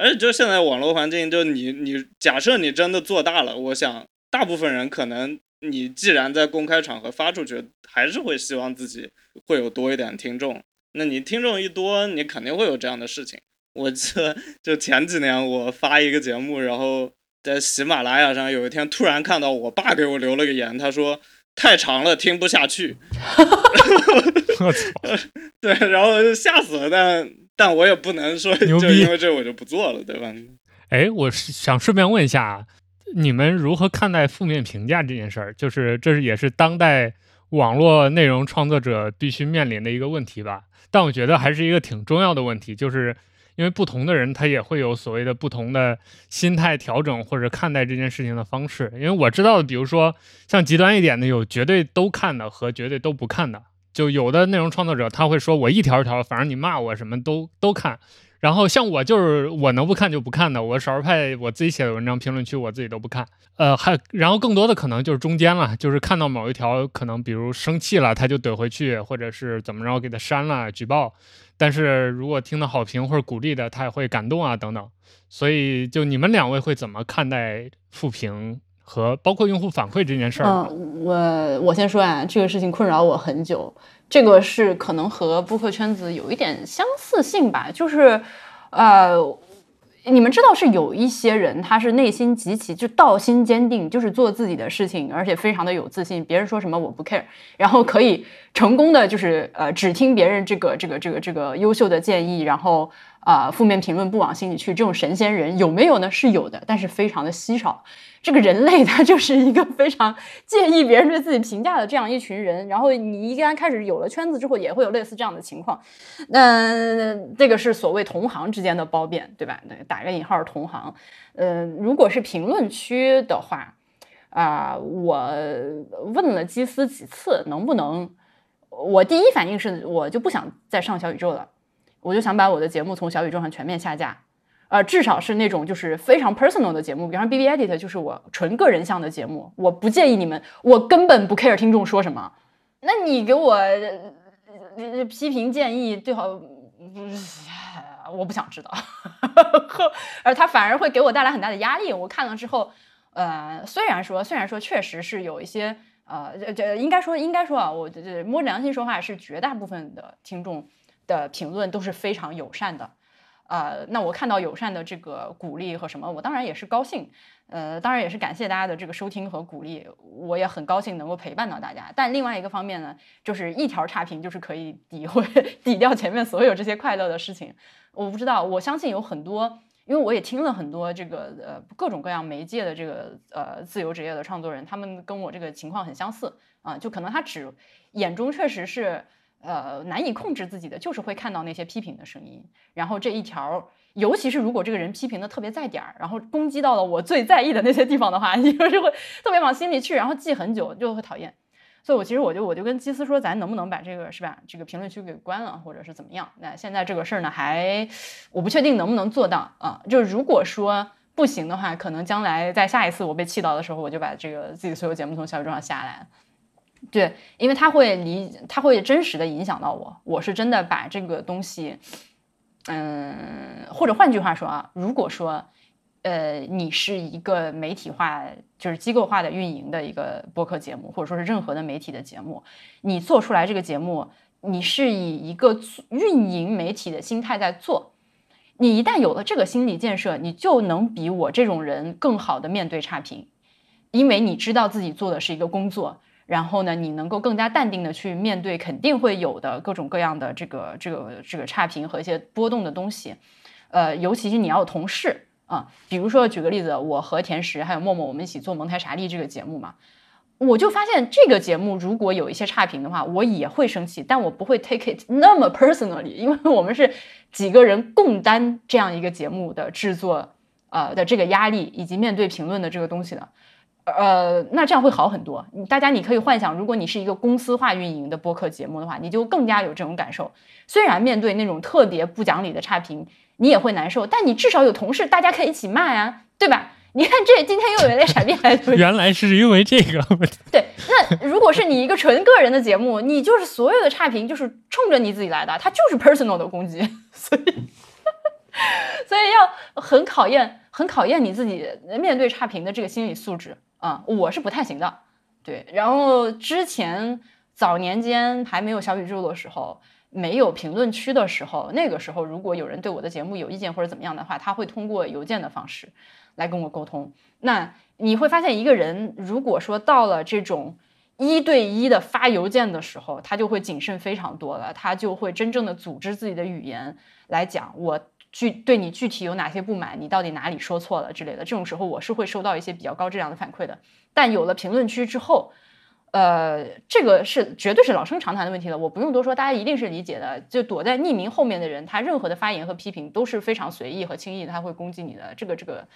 而且就现在网络环境，就你你假设你真的做大了，我想大部分人可能你既然在公开场合发出去，还是会希望自己会有多一点听众。那你听众一多，你肯定会有这样的事情。我记得就前几年我发一个节目，然后在喜马拉雅上有一天突然看到我爸给我留了个言，他说太长了听不下去。[laughs] 我操！[laughs] 对，然后就吓死了，但。但我也不能说，就因为这我就不做了，对吧？哎，我是想顺便问一下，你们如何看待负面评价这件事儿？就是这是也是当代网络内容创作者必须面临的一个问题吧？但我觉得还是一个挺重要的问题，就是因为不同的人他也会有所谓的不同的心态调整或者看待这件事情的方式。因为我知道的，比如说像极端一点的，有绝对都看的和绝对都不看的。就有的内容创作者他会说，我一条一条，反正你骂我什么都都看。然后像我就是我能不看就不看的，我少数派我自己写的文章评论区我自己都不看。呃，还然后更多的可能就是中间了，就是看到某一条可能比如生气了他就怼回去，或者是怎么着给他删了举报。但是如果听到好评或者鼓励的，他也会感动啊等等。所以就你们两位会怎么看待负评？和包括用户反馈这件事儿，嗯，我我先说啊，这个事情困扰我很久。这个是可能和播客圈子有一点相似性吧，就是，呃，你们知道是有一些人，他是内心极其就道心坚定，就是做自己的事情，而且非常的有自信，别人说什么我不 care，然后可以成功的就是呃只听别人这个这个这个这个优秀的建议，然后啊、负面评论不往心里去这种神仙人有没有呢？是有的，但是非常的稀少。这个人类他就是一个非常介意别人对自己评价的这样一群人。然后你一旦开始有了圈子之后，也会有类似这样的情况。那这个是所谓同行之间的褒贬，对吧？打个引号，同行。呃，如果是评论区的话，啊、我问了基斯几次，能不能？我第一反应是我就不想再上小宇宙了，我就想把我的节目从小宇宙上全面下架。呃，至少是那种就是非常 personal 的节目，比方说 B B Edit 就是我纯个人向的节目，我不介意你们，我根本不 care 听众说什么。那你给我、呃批评建议，最好不是，我不想知道，[laughs] 而他反而会给我带来很大的压力。我看了之后，呃，虽然说虽然说确实是有一些。呃，这这应该说应该说啊，我这这摸着良心说话，是绝大部分的听众的评论都是非常友善的。呃，那我看到友善的这个鼓励和什么，我当然也是高兴。呃，当然也是感谢大家的这个收听和鼓励，我也很高兴能够陪伴到大家。但另外一个方面呢，就是一条差评就是可以抵会 [laughs] 抵掉前面所有这些快乐的事情。我不知道，我相信有很多。因为我也听了很多这个呃各种各样媒介的这个呃自由职业的创作人，他们跟我这个情况很相似啊，就可能他只眼中确实是呃难以控制自己的，就是会看到那些批评的声音，然后这一条，尤其是如果这个人批评的特别在点儿，然后攻击到了我最在意的那些地方的话，[laughs] 你就是会特别往心里去，然后记很久，就会讨厌。所以，我其实我就我就跟基斯说，咱能不能把这个是吧，这个评论区给关了，或者是怎么样？那现在这个事儿呢，还我不确定能不能做到啊。就如果说不行的话，可能将来在下一次我被气到的时候，我就把这个自己所有节目从小宇宙上下来。对，因为它会离，它会真实的影响到我。我是真的把这个东西，嗯，或者换句话说啊，如果说。呃，你是一个媒体化，就是机构化的运营的一个播客节目，或者说是任何的媒体的节目，你做出来这个节目，你是以一个运营媒体的心态在做。你一旦有了这个心理建设，你就能比我这种人更好的面对差评，因为你知道自己做的是一个工作，然后呢，你能够更加淡定的去面对肯定会有的各种各样的这个这个这个差评和一些波动的东西。呃，尤其是你要有同事。啊，比如说举个例子，我和甜食还有默默，我们一起做蒙台傻利这个节目嘛，我就发现这个节目如果有一些差评的话，我也会生气，但我不会 take it 那么 personally，因为我们是几个人共担这样一个节目的制作，呃的这个压力以及面对评论的这个东西的，呃，那这样会好很多。大家你可以幻想，如果你是一个公司化运营的播客节目的话，你就更加有这种感受。虽然面对那种特别不讲理的差评。你也会难受，但你至少有同事，大家可以一起骂呀，对吧？[laughs] 你看这今天又有一类傻逼来，[laughs] 原来是因为这个。对，那如果是你一个纯个人的节目，你就是所有的差评就是冲着你自己来的，它就是 personal 的攻击，所以所以要很考验，很考验你自己面对差评的这个心理素质啊，我是不太行的。对，然后之前早年间还没有小宇宙的时候。没有评论区的时候，那个时候如果有人对我的节目有意见或者怎么样的话，他会通过邮件的方式来跟我沟通。那你会发现，一个人如果说到了这种一对一的发邮件的时候，他就会谨慎非常多了，他就会真正的组织自己的语言来讲我具对你具体有哪些不满，你到底哪里说错了之类的。这种时候我是会收到一些比较高质量的反馈的。但有了评论区之后，呃，这个是绝对是老生常谈的问题了，我不用多说，大家一定是理解的。就躲在匿名后面的人，他任何的发言和批评都是非常随意和轻易，他会攻击你的。这个这个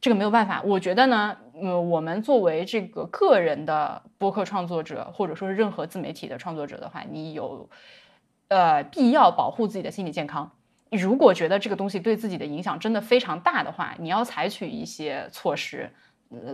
这个没有办法。我觉得呢，呃，我们作为这个个人的播客创作者，或者说是任何自媒体的创作者的话，你有呃必要保护自己的心理健康。如果觉得这个东西对自己的影响真的非常大的话，你要采取一些措施。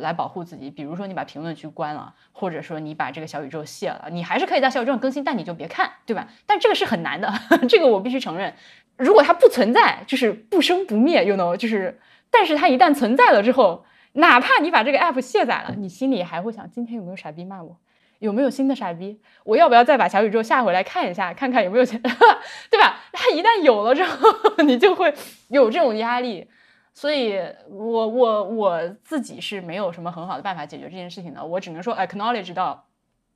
来保护自己，比如说你把评论区关了，或者说你把这个小宇宙卸了，你还是可以在小宇宙上更新，但你就别看，对吧？但这个是很难的，[laughs] 这个我必须承认。如果它不存在，就是不生不灭，you know，就是，但是它一旦存在了之后，哪怕你把这个 app 卸载了，你心里还会想，今天有没有傻逼骂我？有没有新的傻逼？我要不要再把小宇宙下回来看一下，看看有没有钱，[laughs] 对吧？他一旦有了之后，你就会有这种压力。所以，我我我自己是没有什么很好的办法解决这件事情的。我只能说，acknowledge 到，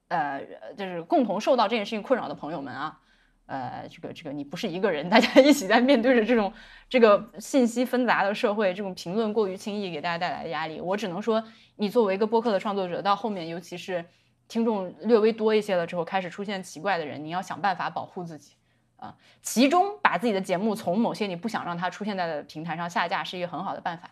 呃，就是共同受到这件事情困扰的朋友们啊，呃，这个这个你不是一个人，大家一起在面对着这种这个信息纷杂的社会，这种评论过于轻易给大家带来的压力。我只能说，你作为一个播客的创作者，到后面尤其是听众略微多一些了之后，开始出现奇怪的人，你要想办法保护自己啊。其中把自己的节目从某些你不想让它出现在的平台上下架是一个很好的办法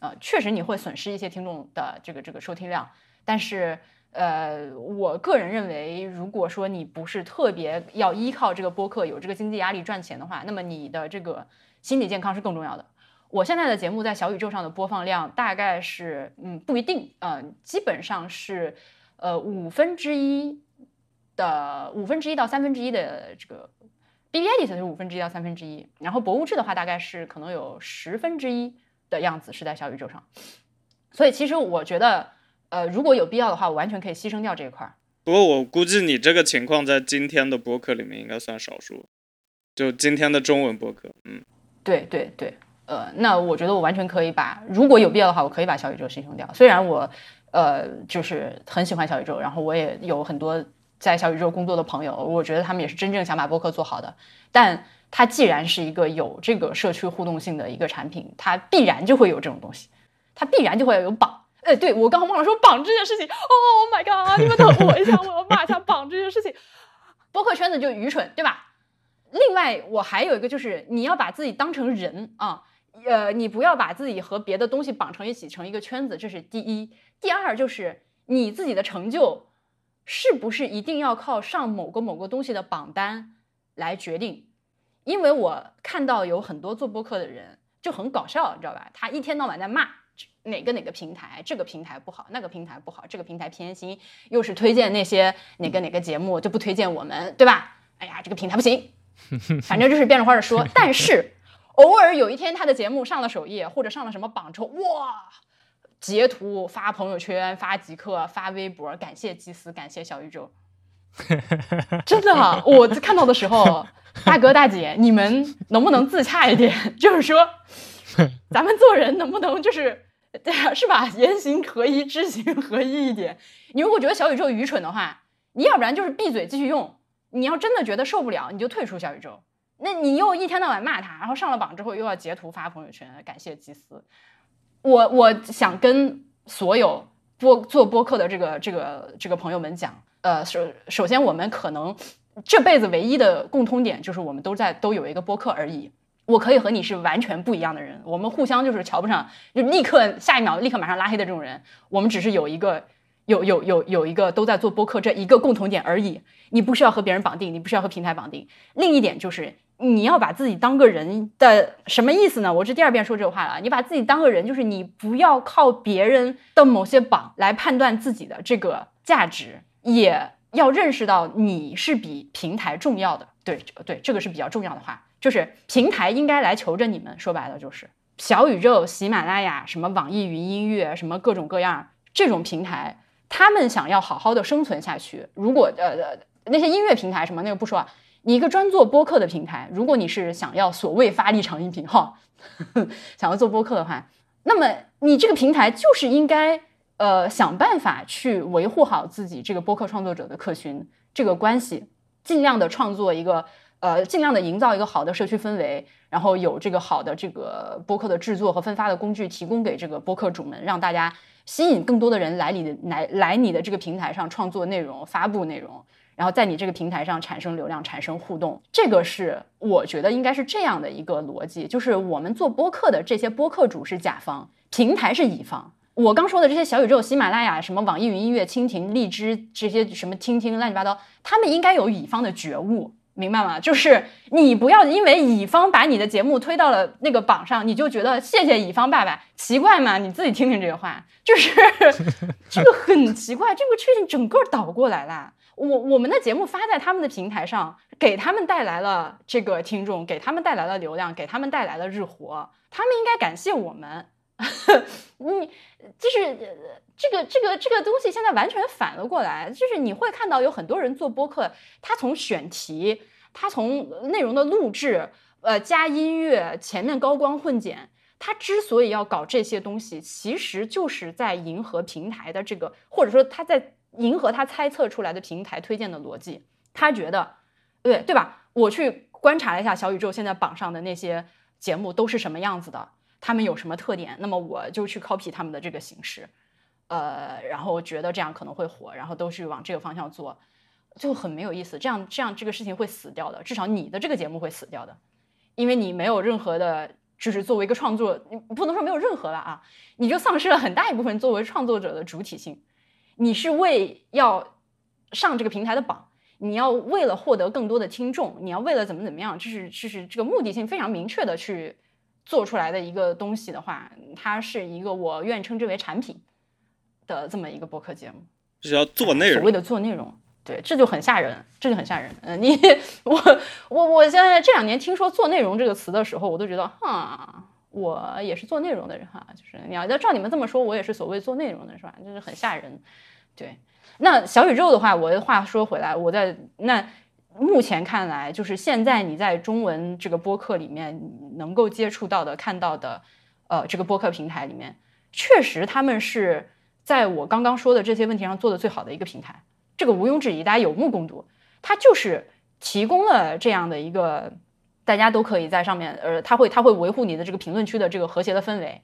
啊。确实你会损失一些听众的这个这个收听量，但是。呃，我个人认为，如果说你不是特别要依靠这个播客有这个经济压力赚钱的话，那么你的这个心理健康是更重要的。我现在的节目在小宇宙上的播放量大概是，嗯，不一定，嗯，基本上是，呃，五分之一的五分之一到三分之一的这个 B B D 是五分之一到三分之一，然后博物志的话大概是可能有十分之一的样子是在小宇宙上，所以其实我觉得。呃，如果有必要的话，我完全可以牺牲掉这一块儿。不过我估计你这个情况在今天的播客里面应该算少数，就今天的中文播客，嗯，对对对，呃，那我觉得我完全可以把，如果有必要的话，我可以把小宇宙牺牲掉。虽然我，呃，就是很喜欢小宇宙，然后我也有很多在小宇宙工作的朋友，我觉得他们也是真正想把播客做好的。但它既然是一个有这个社区互动性的一个产品，它必然就会有这种东西，它必然就会有榜。呃，对我刚刚忘了说绑这件事情。Oh my god！你们等我一下，我要骂一下绑这件事情。播客圈子就愚蠢，对吧？另外，我还有一个就是，你要把自己当成人啊，呃，你不要把自己和别的东西绑成一起，成一个圈子。这是第一。第二就是你自己的成就是不是一定要靠上某个某个东西的榜单来决定？因为我看到有很多做播客的人就很搞笑，你知道吧？他一天到晚在骂。哪个哪个平台，这个平台不好，那个平台不好，这个平台偏心，又是推荐那些哪个哪个节目就不推荐我们，对吧？哎呀，这个平台不行，[laughs] 反正就是变着花的说。但是偶尔有一天他的节目上了首页或者上了什么榜之后，哇，截图发朋友圈、发极客、发微博，感谢祭司，感谢小宇宙。[laughs] 真的，我看到的时候，大哥大姐，你们能不能自洽一点？[laughs] 就是说，咱们做人能不能就是。对啊，是吧？言行合一，知行合一一点。你如果觉得小宇宙愚蠢的话，你要不然就是闭嘴继续用。你要真的觉得受不了，你就退出小宇宙。那你又一天到晚骂他，然后上了榜之后又要截图发朋友圈感谢祭司。我我想跟所有播做播客的这个这个这个朋友们讲，呃，首首先我们可能这辈子唯一的共通点就是我们都在都有一个播客而已。我可以和你是完全不一样的人，我们互相就是瞧不上，就立刻下一秒立刻马上拉黑的这种人。我们只是有一个有有有有一个都在做播客这一个共同点而已。你不需要和别人绑定，你不需要和平台绑定。另一点就是你要把自己当个人的什么意思呢？我是第二遍说这话了。你把自己当个人，就是你不要靠别人的某些榜来判断自己的这个价值，也要认识到你是比平台重要的。对对，这个是比较重要的话。就是平台应该来求着你们，说白了就是小宇宙、喜马拉雅、什么网易云音乐、什么各种各样这种平台，他们想要好好的生存下去。如果呃那些音乐平台什么那个不说，你一个专做播客的平台，如果你是想要所谓发力长音频哈，[laughs] 想要做播客的话，那么你这个平台就是应该呃想办法去维护好自己这个播客创作者的客群这个关系，尽量的创作一个。呃，尽量的营造一个好的社区氛围，然后有这个好的这个播客的制作和分发的工具提供给这个播客主们，让大家吸引更多的人来你的来来你的这个平台上创作内容、发布内容，然后在你这个平台上产生流量、产生互动。这个是我觉得应该是这样的一个逻辑，就是我们做播客的这些播客主是甲方，平台是乙方。我刚说的这些小宇宙、喜马拉雅、什么网易云音乐、蜻蜓、荔枝这些什么听听乱七八糟，他们应该有乙方的觉悟。明白吗？就是你不要因为乙方把你的节目推到了那个榜上，你就觉得谢谢乙方爸爸，奇怪吗？你自己听听这个话，就是 [laughs] 这个很奇怪，这个事情整个倒过来了。我我们的节目发在他们的平台上，给他们带来了这个听众，给他们带来了流量，给他们带来了日活，他们应该感谢我们。[laughs] 你就是这个这个这个东西现在完全反了过来，就是你会看到有很多人做播客，他从选题，他从内容的录制，呃，加音乐，前面高光混剪，他之所以要搞这些东西，其实就是在迎合平台的这个，或者说他在迎合他猜测出来的平台推荐的逻辑，他觉得，对对吧？我去观察了一下小宇宙现在榜上的那些节目都是什么样子的，他们有什么特点，那么我就去 copy 他们的这个形式，呃，然后觉得这样可能会火，然后都去往这个方向做，就很没有意思。这样这样这个事情会死掉的，至少你的这个节目会死掉的，因为你没有任何的，就是作为一个创作，你不能说没有任何了啊，你就丧失了很大一部分作为创作者的主体性。你是为要上这个平台的榜，你要为了获得更多的听众，你要为了怎么怎么样，就是就是这个目的性非常明确的去做出来的一个东西的话，它是一个我愿意称之为产品的这么一个播客节目，就是要做内容，所谓的做内容，对，这就很吓人，这就很吓人。嗯，你 [laughs] 我我我现在这两年听说做内容这个词的时候，我都觉得哈。我也是做内容的人哈，就是你要要照你们这么说，我也是所谓做内容的是吧？就是很吓人。对，那小宇宙的话，我的话说回来，我在那目前看来，就是现在你在中文这个播客里面能够接触到的、看到的，呃，这个播客平台里面，确实他们是在我刚刚说的这些问题上做的最好的一个平台，这个毋庸置疑，大家有目共睹，它就是提供了这样的一个。大家都可以在上面，呃，他会他会维护你的这个评论区的这个和谐的氛围，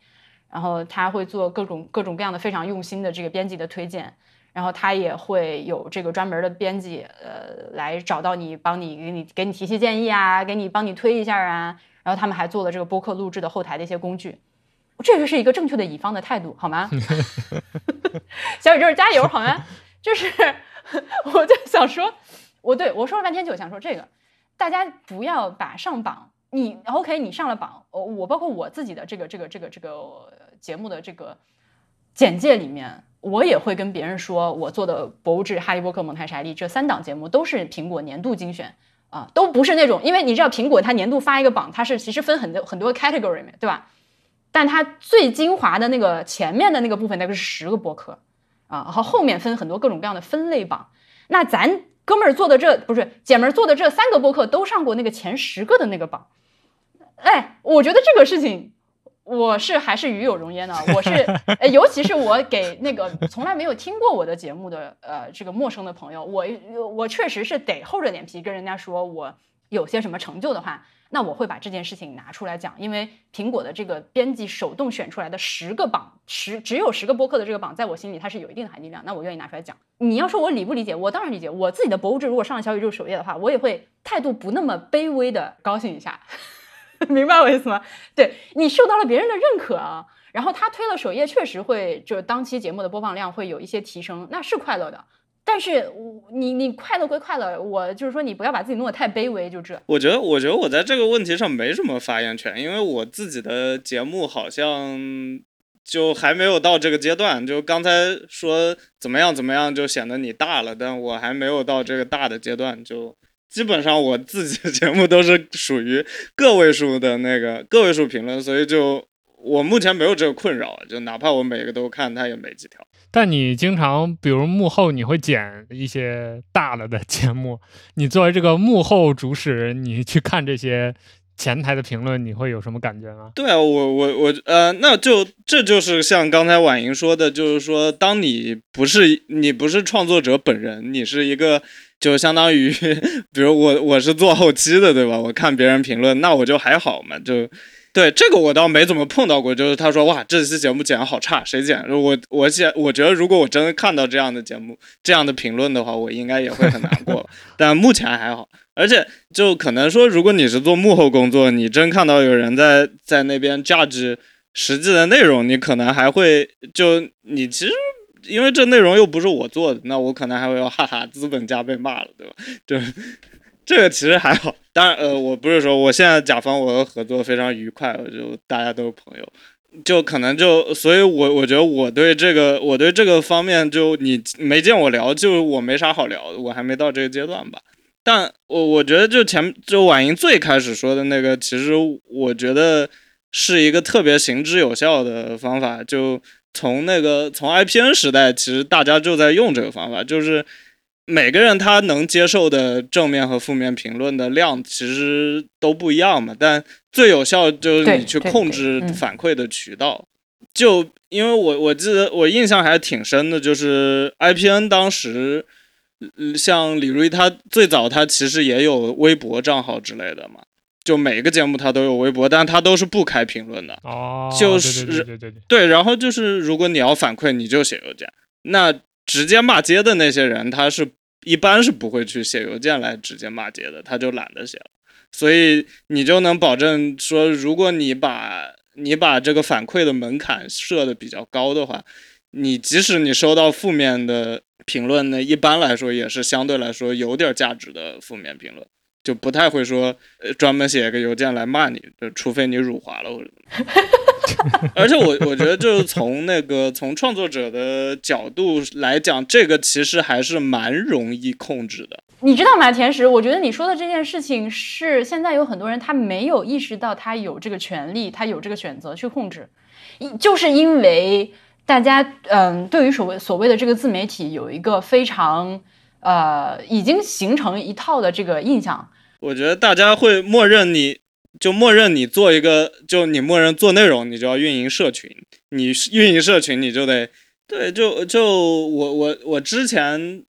然后他会做各种各种各样的非常用心的这个编辑的推荐，然后他也会有这个专门的编辑，呃，来找到你，帮你给你给你提些建议啊，给你帮你推一下啊，然后他们还做了这个播客录制的后台的一些工具，这个是一个正确的乙方的态度，好吗？[laughs] 小宇宙加油，好吗？[laughs] 就是 [laughs] 我就想说，我对我说了半天就想说这个。大家不要把上榜，你 OK，你上了榜，我包括我自己的这个这个这个这个节目的这个简介里面，我也会跟别人说，我做的《博物志》《哈利波特》《蒙台莎利》这三档节目都是苹果年度精选啊，都不是那种，因为你知道苹果它年度发一个榜，它是其实分很多很多 category 对吧？但它最精华的那个前面的那个部分，那个是十个播客啊，然后后面分很多各种各样的分类榜，那咱。哥们儿做的这不是姐们儿做的这三个播客都上过那个前十个的那个榜，哎，我觉得这个事情我是还是与有荣焉的。[laughs] 我是，尤其是我给那个从来没有听过我的节目的呃这个陌生的朋友，我我确实是得厚着脸皮跟人家说我有些什么成就的话。那我会把这件事情拿出来讲，因为苹果的这个编辑手动选出来的十个榜，十只有十个播客的这个榜，在我心里它是有一定的含金量。那我愿意拿出来讲。你要说我理不理解，我当然理解。我自己的博物志如果上了小宇宙首页的话，我也会态度不那么卑微的高兴一下，[laughs] 明白我意思吗？对你受到了别人的认可啊，然后他推了首页，确实会就当期节目的播放量会有一些提升，那是快乐的。但是，我你你快乐归快乐，我就是说，你不要把自己弄得太卑微，就这。我觉得，我觉得我在这个问题上没什么发言权，因为我自己的节目好像就还没有到这个阶段。就刚才说怎么样怎么样，就显得你大了，但我还没有到这个大的阶段。就基本上我自己的节目都是属于个位数的那个个位数评论，所以就我目前没有这个困扰。就哪怕我每个都看，它也没几条。但你经常，比如幕后，你会剪一些大了的节目。你作为这个幕后主使，你去看这些前台的评论，你会有什么感觉吗？对啊，我我我呃，那就这就是像刚才婉莹说的，就是说，当你不是你不是创作者本人，你是一个，就相当于，[laughs] 比如我我是做后期的，对吧？我看别人评论，那我就还好嘛，就。对这个我倒没怎么碰到过，就是他说哇这期节目剪的好差，谁剪？我我剪，我觉得如果我真的看到这样的节目、这样的评论的话，我应该也会很难过。[laughs] 但目前还好，而且就可能说，如果你是做幕后工作，你真看到有人在在那边 judge 实际的内容，你可能还会就你其实因为这内容又不是我做的，那我可能还会要哈哈资本家被骂了，对吧？[laughs] 就。这个其实还好，当然，呃，我不是说我现在甲方我的合作非常愉快，我就大家都是朋友，就可能就，所以我我觉得我对这个我对这个方面就你没见我聊，就我没啥好聊的，我还没到这个阶段吧。但我我觉得就前就婉莹最开始说的那个，其实我觉得是一个特别行之有效的方法，就从那个从 IPN 时代，其实大家就在用这个方法，就是。每个人他能接受的正面和负面评论的量其实都不一样嘛，但最有效就是你去控制反馈的渠道。就因为我我记得我印象还挺深的，就是 IPN 当时像李如一，他最早他其实也有微博账号之类的嘛，就每个节目他都有微博，但他都是不开评论的。哦，就是对对对对对对，然后就是如果你要反馈，你就写邮件。那直接骂街的那些人，他是一般是不会去写邮件来直接骂街的，他就懒得写了。所以你就能保证说，如果你把你把这个反馈的门槛设的比较高的话，你即使你收到负面的评论呢，一般来说也是相对来说有点价值的负面评论，就不太会说呃专门写个邮件来骂你，就除非你辱华了或者怎么。[laughs] 而且我我觉得就是从那个从创作者的角度来讲，这个其实还是蛮容易控制的。你知道吗，甜食？我觉得你说的这件事情是现在有很多人他没有意识到他有这个权利，他有这个选择去控制，就是因为大家嗯，对于所谓所谓的这个自媒体有一个非常呃已经形成一套的这个印象。我觉得大家会默认你，就默认你做一个，就你默认做内容，你就要运营社群，你运营社群，你就得对，就就我我我之前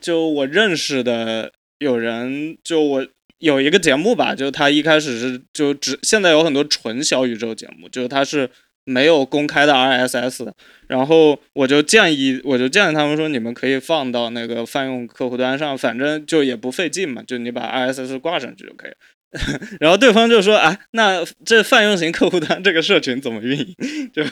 就我认识的有人，就我有一个节目吧，就他一开始是就只现在有很多纯小宇宙节目，就是他是没有公开的 RSS 的，然后我就建议我就建议他们说，你们可以放到那个泛用客户端上，反正就也不费劲嘛，就你把 RSS 挂上去就可以了。[laughs] 然后对方就说：“啊，那这泛用型客户端这个社群怎么运营？[laughs] 就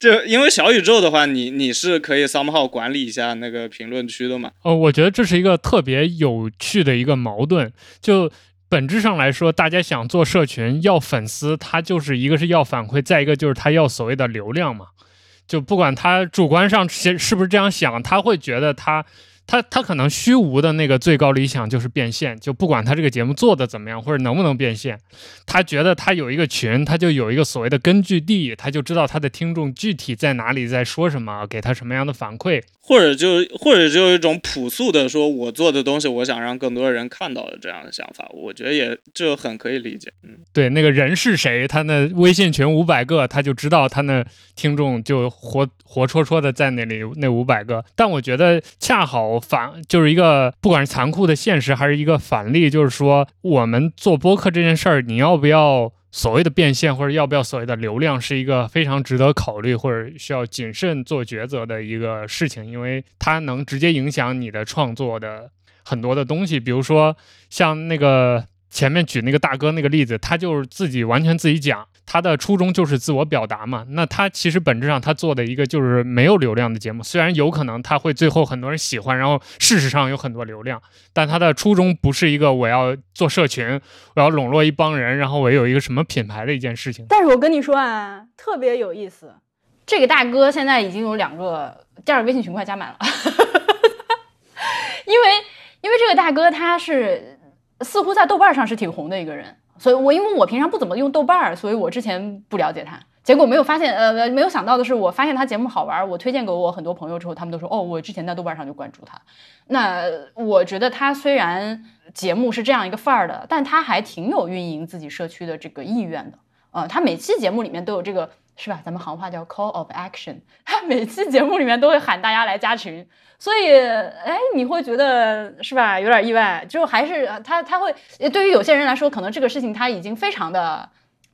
就因为小宇宙的话，你你是可以 somehow 管理一下那个评论区的嘛。哦，我觉得这是一个特别有趣的一个矛盾。就本质上来说，大家想做社群要粉丝，他就是一个是要反馈，再一个就是他要所谓的流量嘛。就不管他主观上是是不是这样想，他会觉得他。他他可能虚无的那个最高理想就是变现，就不管他这个节目做的怎么样或者能不能变现，他觉得他有一个群，他就有一个所谓的根据地，他就知道他的听众具体在哪里，在说什么，给他什么样的反馈，或者就或者就有一种朴素的说，我做的东西，我想让更多人看到的这样的想法，我觉得也就很可以理解。嗯，对，那个人是谁，他那微信群五百个，他就知道他那听众就活活戳戳的在那里那五百个，但我觉得恰好。反就是一个，不管是残酷的现实，还是一个反例，就是说，我们做播客这件事儿，你要不要所谓的变现，或者要不要所谓的流量，是一个非常值得考虑或者需要谨慎做抉择的一个事情，因为它能直接影响你的创作的很多的东西，比如说像那个前面举那个大哥那个例子，他就是自己完全自己讲。他的初衷就是自我表达嘛，那他其实本质上他做的一个就是没有流量的节目，虽然有可能他会最后很多人喜欢，然后事实上有很多流量，但他的初衷不是一个我要做社群，我要笼络一帮人，然后我有一个什么品牌的一件事情。但是我跟你说啊，特别有意思，这个大哥现在已经有两个第二个微信群快加满了，[laughs] 因为因为这个大哥他是似乎在豆瓣上是挺红的一个人。所以，我因为我平常不怎么用豆瓣儿，所以我之前不了解他。结果没有发现，呃，没有想到的是，我发现他节目好玩，我推荐给我很多朋友之后，他们都说，哦，我之前在豆瓣上就关注他。那我觉得他虽然节目是这样一个范儿的，但他还挺有运营自己社区的这个意愿的。呃，他每期节目里面都有这个，是吧？咱们行话叫 call of action，他每期节目里面都会喊大家来加群。所以，哎，你会觉得是吧？有点意外，就还是他他会，对于有些人来说，可能这个事情他已经非常的，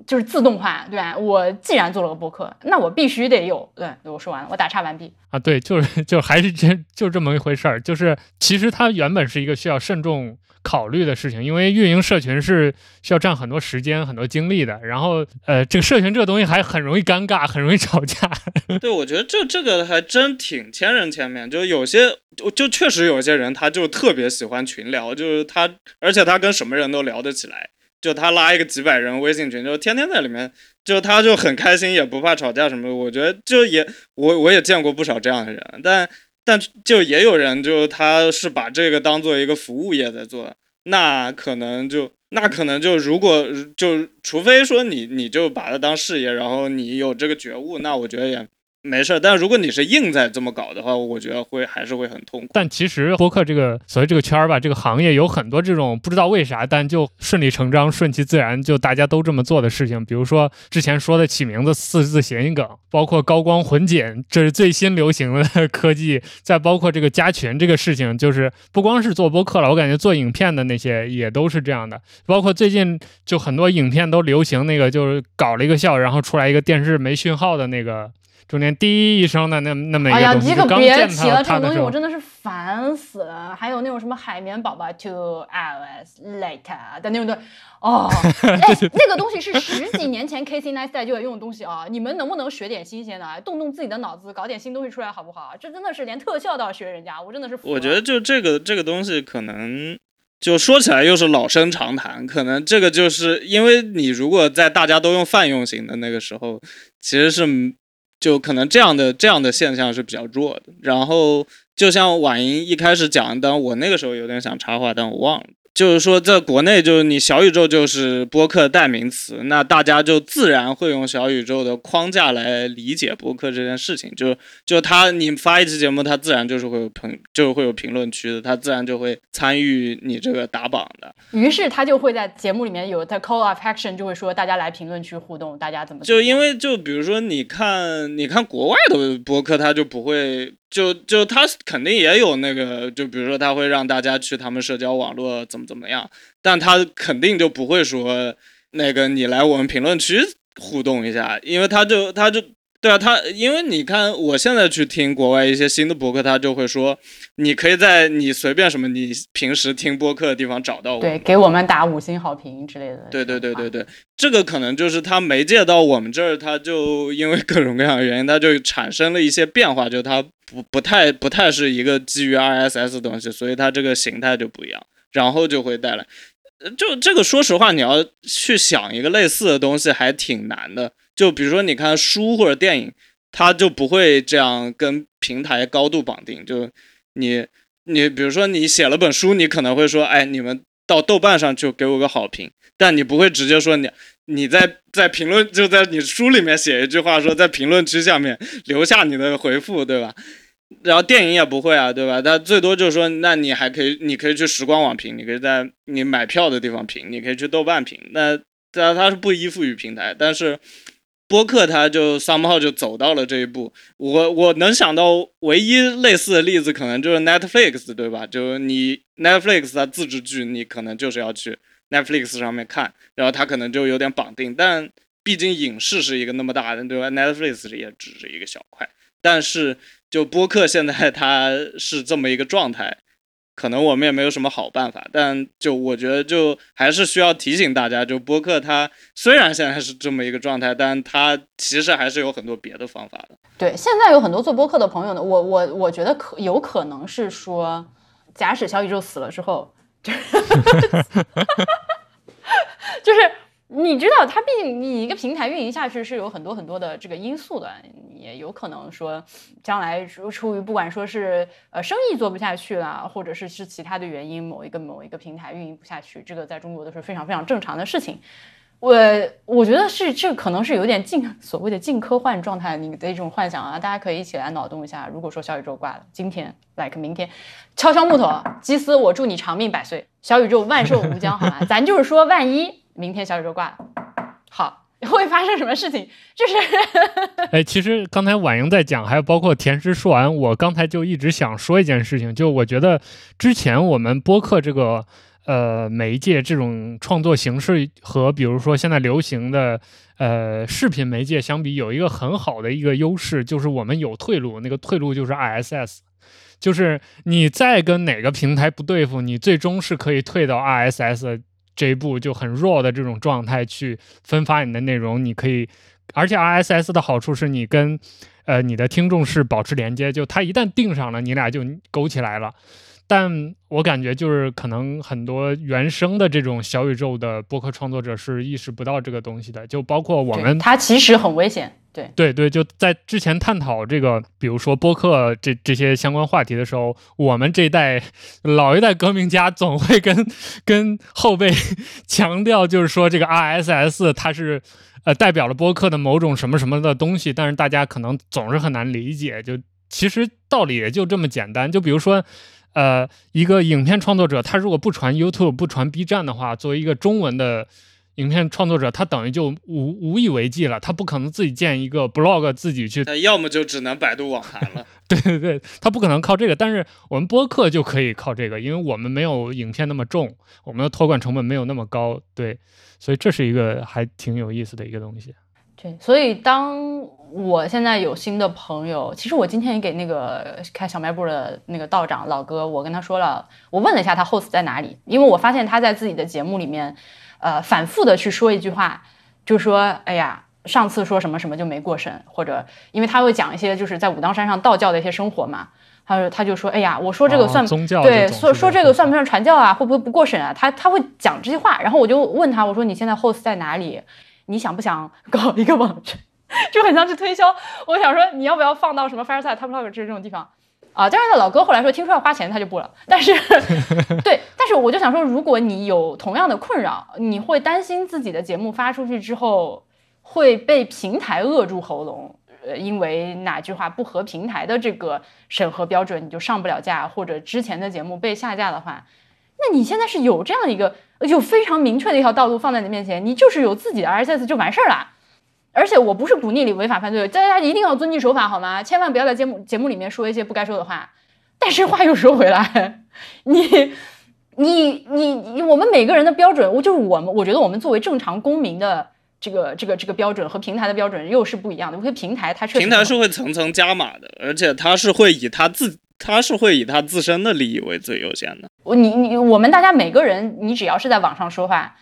就是自动化，对吧？我既然做了个播客，那我必须得有。对，我说完了，我打岔完毕。啊，对，就是 [laughs] 就还是这就这么一回事儿，就是其实它原本是一个需要慎重。考虑的事情，因为运营社群是需要占很多时间、很多精力的。然后，呃，这个社群这个东西还很容易尴尬，很容易吵架。[laughs] 对，我觉得这这个还真挺千人千面。就有些，就确实有些人，他就特别喜欢群聊，就是他，而且他跟什么人都聊得起来。就他拉一个几百人微信群，就天天在里面，就他就很开心，也不怕吵架什么的。我觉得就也我我也见过不少这样的人，但。但就也有人，就他是把这个当做一个服务业在做，那可能就那可能就如果就除非说你你就把它当事业，然后你有这个觉悟，那我觉得也没事儿。但如果你是硬在这么搞的话，我觉得会还是会很痛苦。但其实播客这个所谓这个圈儿吧，这个行业有很多这种不知道为啥，但就顺理成章、顺其自然，就大家都这么做的事情。比如说之前说的起名字四字谐音梗，包括高光混剪，这是最新流行的 [laughs] 科技。再包括这个加群这个事情，就是不光是做播客了，我感觉做影片的那些也都是这样的。包括最近就很多影片都流行那个，就是搞了一个笑，然后出来一个电视没讯号的那个。中间滴一声的那那么一个东西，哎呀，你可别提了，这种东西我真的是烦死了。还有那种什么海绵宝宝 two hours later 的那种的，哦，[laughs] 哎，那个东西是十几年前 Casey Neistat 就在用的东西啊！你们能不能学点新鲜的，动动自己的脑子，搞点新东西出来好不好？这真的是连特效都要学人家，我真的是。我觉得就这个这个东西可能就说起来又是老生常谈，可能这个就是因为你如果在大家都用泛用型的那个时候，其实是。就可能这样的这样的现象是比较弱的。然后，就像婉莹一开始讲，但我那个时候有点想插话，但我忘了。就是说，在国内，就是你小宇宙就是播客代名词，那大家就自然会用小宇宙的框架来理解播客这件事情。就就他，你发一期节目，他自然就是会有评，就是会有评论区的，他自然就会参与你这个打榜的。于是他就会在节目里面有他 call of action，就会说大家来评论区互动，大家怎么就因为就比如说你看你看国外的播客，他就不会。就就他肯定也有那个，就比如说他会让大家去他们社交网络怎么怎么样，但他肯定就不会说那个你来我们评论区互动一下，因为他就他就。对啊，他因为你看，我现在去听国外一些新的博客，他就会说，你可以在你随便什么你平时听播客的地方找到我，对，给我们打五星好评之类的。对对对对对，这个可能就是他媒介到我们这儿，他就因为各种各样的原因，他就产生了一些变化，就它不不太不太是一个基于 RSS 的东西，所以它这个形态就不一样，然后就会带来，就这个说实话，你要去想一个类似的东西还挺难的。就比如说，你看书或者电影，它就不会这样跟平台高度绑定。就你你比如说，你写了本书，你可能会说，哎，你们到豆瓣上就给我个好评，但你不会直接说你你在在评论就在你书里面写一句话，说在评论区下面留下你的回复，对吧？然后电影也不会啊，对吧？它最多就是说，那你还可以，你可以去时光网评，你可以在你买票的地方评，你可以去豆瓣评。那它它是不依附于平台，但是。播客它就三号就走到了这一步，我我能想到唯一类似的例子，可能就是 Netflix，对吧？就你 Netflix 它自制剧，你可能就是要去 Netflix 上面看，然后它可能就有点绑定。但毕竟影视是一个那么大的，对吧？Netflix 也只是一个小块。但是就播客现在它是这么一个状态。可能我们也没有什么好办法，但就我觉得，就还是需要提醒大家，就播客它虽然现在是这么一个状态，但它其实还是有很多别的方法的。对，现在有很多做播客的朋友呢，我我我觉得可有可能是说，假使小宇宙死了之后，就是。[laughs] 你知道，它毕竟你一个平台运营下去是有很多很多的这个因素的，也有可能说将来出于不管说是呃生意做不下去了，或者是是其他的原因，某一个某一个平台运营不下去，这个在中国都是非常非常正常的事情。我我觉得是这可能是有点近所谓的近科幻状态你的一种幻想啊，大家可以一起来脑洞一下，如果说小宇宙挂了，今天 like 明天敲敲木头，基斯我祝你长命百岁，小宇宙万寿无疆，好吗？咱就是说万一。明天小宇宙挂了，好，[laughs] 会发生什么事情？就是，[laughs] 哎，其实刚才婉莹在讲，还有包括田师说完，我刚才就一直想说一件事情，就我觉得之前我们播客这个呃媒介这种创作形式和比如说现在流行的呃视频媒介相比，有一个很好的一个优势，就是我们有退路，那个退路就是 RSS，就是你再跟哪个平台不对付，你最终是可以退到 RSS。这一步就很弱的这种状态去分发你的内容，你可以，而且 RSS 的好处是你跟，呃，你的听众是保持连接，就他一旦定上了，你俩就勾起来了。但我感觉就是可能很多原生的这种小宇宙的播客创作者是意识不到这个东西的，就包括我们，它其实很危险。对对对，就在之前探讨这个，比如说播客这这些相关话题的时候，我们这一代老一代革命家总会跟 [laughs] 跟后辈强调，就是说这个 RSS 它是呃代表了播客的某种什么什么的东西，但是大家可能总是很难理解，就其实道理也就这么简单，就比如说。呃，一个影片创作者，他如果不传 YouTube、不传 B 站的话，作为一个中文的影片创作者，他等于就无无以为继了。他不可能自己建一个 blog 自己去，他要么就只能百度网盘了。[laughs] 对对对，他不可能靠这个。但是我们播客就可以靠这个，因为我们没有影片那么重，我们的托管成本没有那么高。对，所以这是一个还挺有意思的一个东西。对，所以当我现在有新的朋友，其实我今天也给那个开小卖部的那个道长老哥，我跟他说了，我问了一下他 host 在哪里，因为我发现他在自己的节目里面，呃，反复的去说一句话，就说，哎呀，上次说什么什么就没过审，或者因为他会讲一些就是在武当山上道教的一些生活嘛，他说他就说，哎呀，我说这个算宗教，对，说说这个算不算传教啊？会不会不过审啊？他他会讲这些话，然后我就问他，我说你现在 host 在哪里？你想不想搞一个网站，[laughs] 就很像去推销。我想说，你要不要放到什么 Fireside、Top Talk 这这种地方啊？当然了，老哥后来说听说要花钱，他就不了。但是，[laughs] 对，但是我就想说，如果你有同样的困扰，你会担心自己的节目发出去之后会被平台扼住喉咙，呃，因为哪句话不合平台的这个审核标准，你就上不了架，或者之前的节目被下架的话，那你现在是有这样一个。有非常明确的一条道路放在你面前，你就是有自己的 RSS 就完事儿了。而且我不是鼓励你违法犯罪，大家一定要遵纪守法，好吗？千万不要在节目节目里面说一些不该说的话。但是话又说回来，[laughs] 你你你我们每个人的标准，我就是我们，我觉得我们作为正常公民的这个这个这个标准和平台的标准又是不一样的。因为平台它平台是会层层加码的，而且它是会以它自。它是会以它自身的利益为最优先的。我你你我们大家每个人，你只要是在网上说话，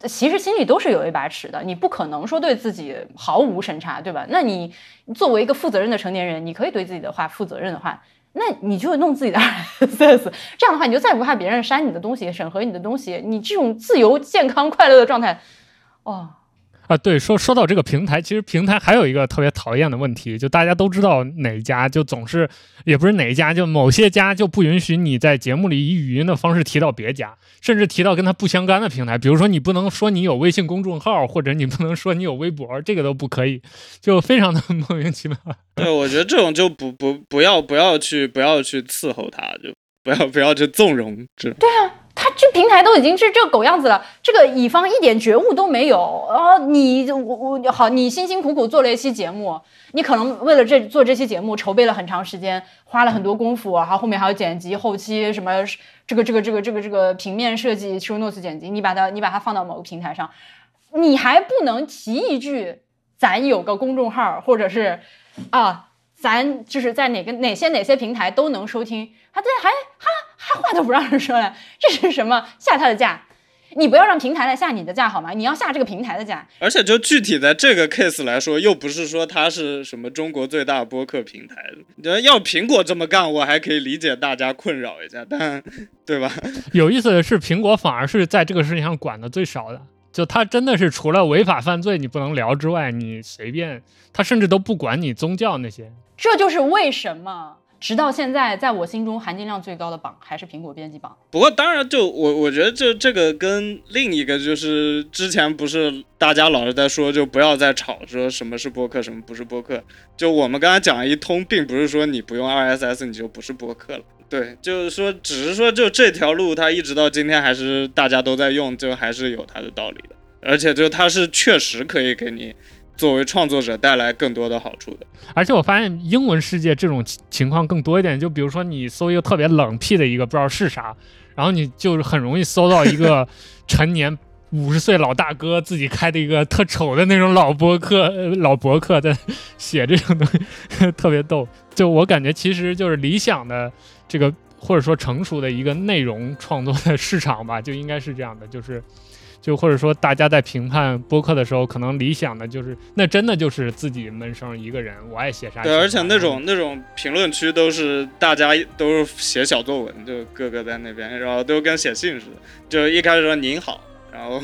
其实心里都是有一把尺的。你不可能说对自己毫无审查，对吧？那你作为一个负责任的成年人，你可以对自己的话负责任的话，那你就弄自己的 [laughs] RSS，这样的话你就再不怕别人删你的东西、审核你的东西。你这种自由、健康、快乐的状态，哦。啊，对，说说到这个平台，其实平台还有一个特别讨厌的问题，就大家都知道哪一家就总是，也不是哪一家，就某些家就不允许你在节目里以语音的方式提到别家，甚至提到跟他不相干的平台，比如说你不能说你有微信公众号，或者你不能说你有微博，这个都不可以，就非常的 [laughs] 莫名其妙。对，我觉得这种就不不不要不要去不要去伺候他，就不要不要去纵容这。对啊。他这平台都已经是这狗样子了，这个乙方一点觉悟都没有啊！你我我好，你辛辛苦苦做了一期节目，你可能为了这做这期节目筹备了很长时间，花了很多功夫，然后后面还有剪辑、后期什么这个这个这个这个这个平面设计、show notes 剪辑，你把它你把它放到某个平台上，你还不能提一句咱有个公众号，或者是啊。咱就是在哪个哪些哪些平台都能收听，他这还哈还话都不让人说了，[laughs] 这是什么下他的架？你不要让平台来下你的架好吗？你要下这个平台的架。而且就具体的这个 case 来说，又不是说它是什么中国最大播客平台，你要苹果这么干，我还可以理解大家困扰一下，但对吧？有意思的是，苹果反而是在这个事情上管的最少的。就他真的是除了违法犯罪你不能聊之外，你随便他甚至都不管你宗教那些。这就是为什么直到现在，在我心中含金量最高的榜还是苹果编辑榜。不过当然，就我我觉得这这个跟另一个就是之前不是大家老是在说，就不要再吵说什么是播客，什么不是播客。就我们刚才讲了一通，并不是说你不用 RSS 你就不是播客了。对，就是说，只是说，就这条路，它一直到今天还是大家都在用，就还是有它的道理的。而且，就它是确实可以给你作为创作者带来更多的好处的。而且我发现英文世界这种情况更多一点。就比如说，你搜一个特别冷僻的一个不知道是啥，然后你就很容易搜到一个 [laughs] 陈年五十岁老大哥自己开的一个特丑的那种老博客，老博客在写这种东西，特别逗。就我感觉，其实就是理想的。这个或者说成熟的一个内容创作的市场吧，就应该是这样的，就是就或者说大家在评判播客的时候，可能理想的就是那真的就是自己闷声一个人，我爱写啥写。对，而且那种那种评论区都是大家都是写小作文，就各个在那边，然后都跟写信似的，就一开始说您好。然后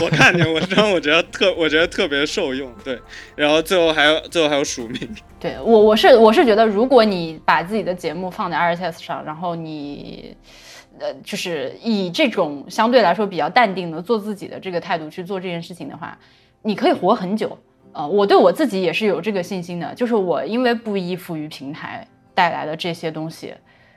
我看见文章，我觉得特，我觉得特别受用，对。然后最后还有，最后还有署名。[laughs] 对我，我是我是觉得，如果你把自己的节目放在 RSS 上，然后你，呃，就是以这种相对来说比较淡定的做自己的这个态度去做这件事情的话，你可以活很久。呃，我对我自己也是有这个信心的，就是我因为不依附于平台带来的这些东西，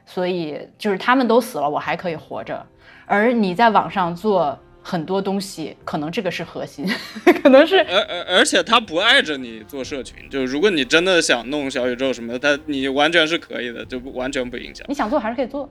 所以就是他们都死了，我还可以活着。而你在网上做。很多东西可能这个是核心，[laughs] 可能是而而而且他不碍着你做社群，就是如果你真的想弄小宇宙什么的，他你完全是可以的，就不完全不影响。你想做还是可以做。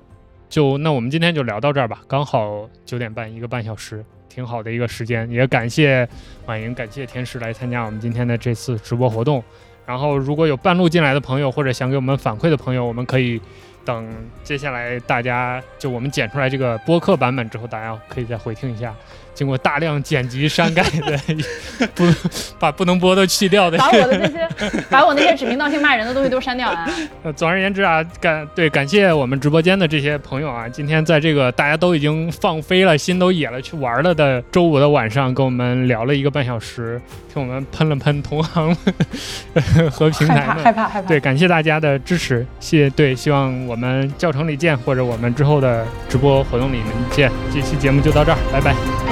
就那我们今天就聊到这儿吧，刚好九点半一个半小时，挺好的一个时间。也感谢婉莹，感谢天使来参加我们今天的这次直播活动。然后如果有半路进来的朋友或者想给我们反馈的朋友，我们可以。等接下来大家就我们剪出来这个播客版本之后，大家可以再回听一下。经过大量剪辑删改的，不把不能播都去掉的，把我的那些，[laughs] 把我那些指名道姓骂人的东西都删掉啊。呃，总而言之啊，感对感谢我们直播间的这些朋友啊，今天在这个大家都已经放飞了心都野了去玩了的周五的晚上，跟我们聊了一个半小时，听我们喷了喷同行 [laughs] 和平台，害怕害怕害怕。对，感谢大家的支持，谢对，希望我们教程里见，或者我们之后的直播活动里面见。这期节目就到这儿，拜拜。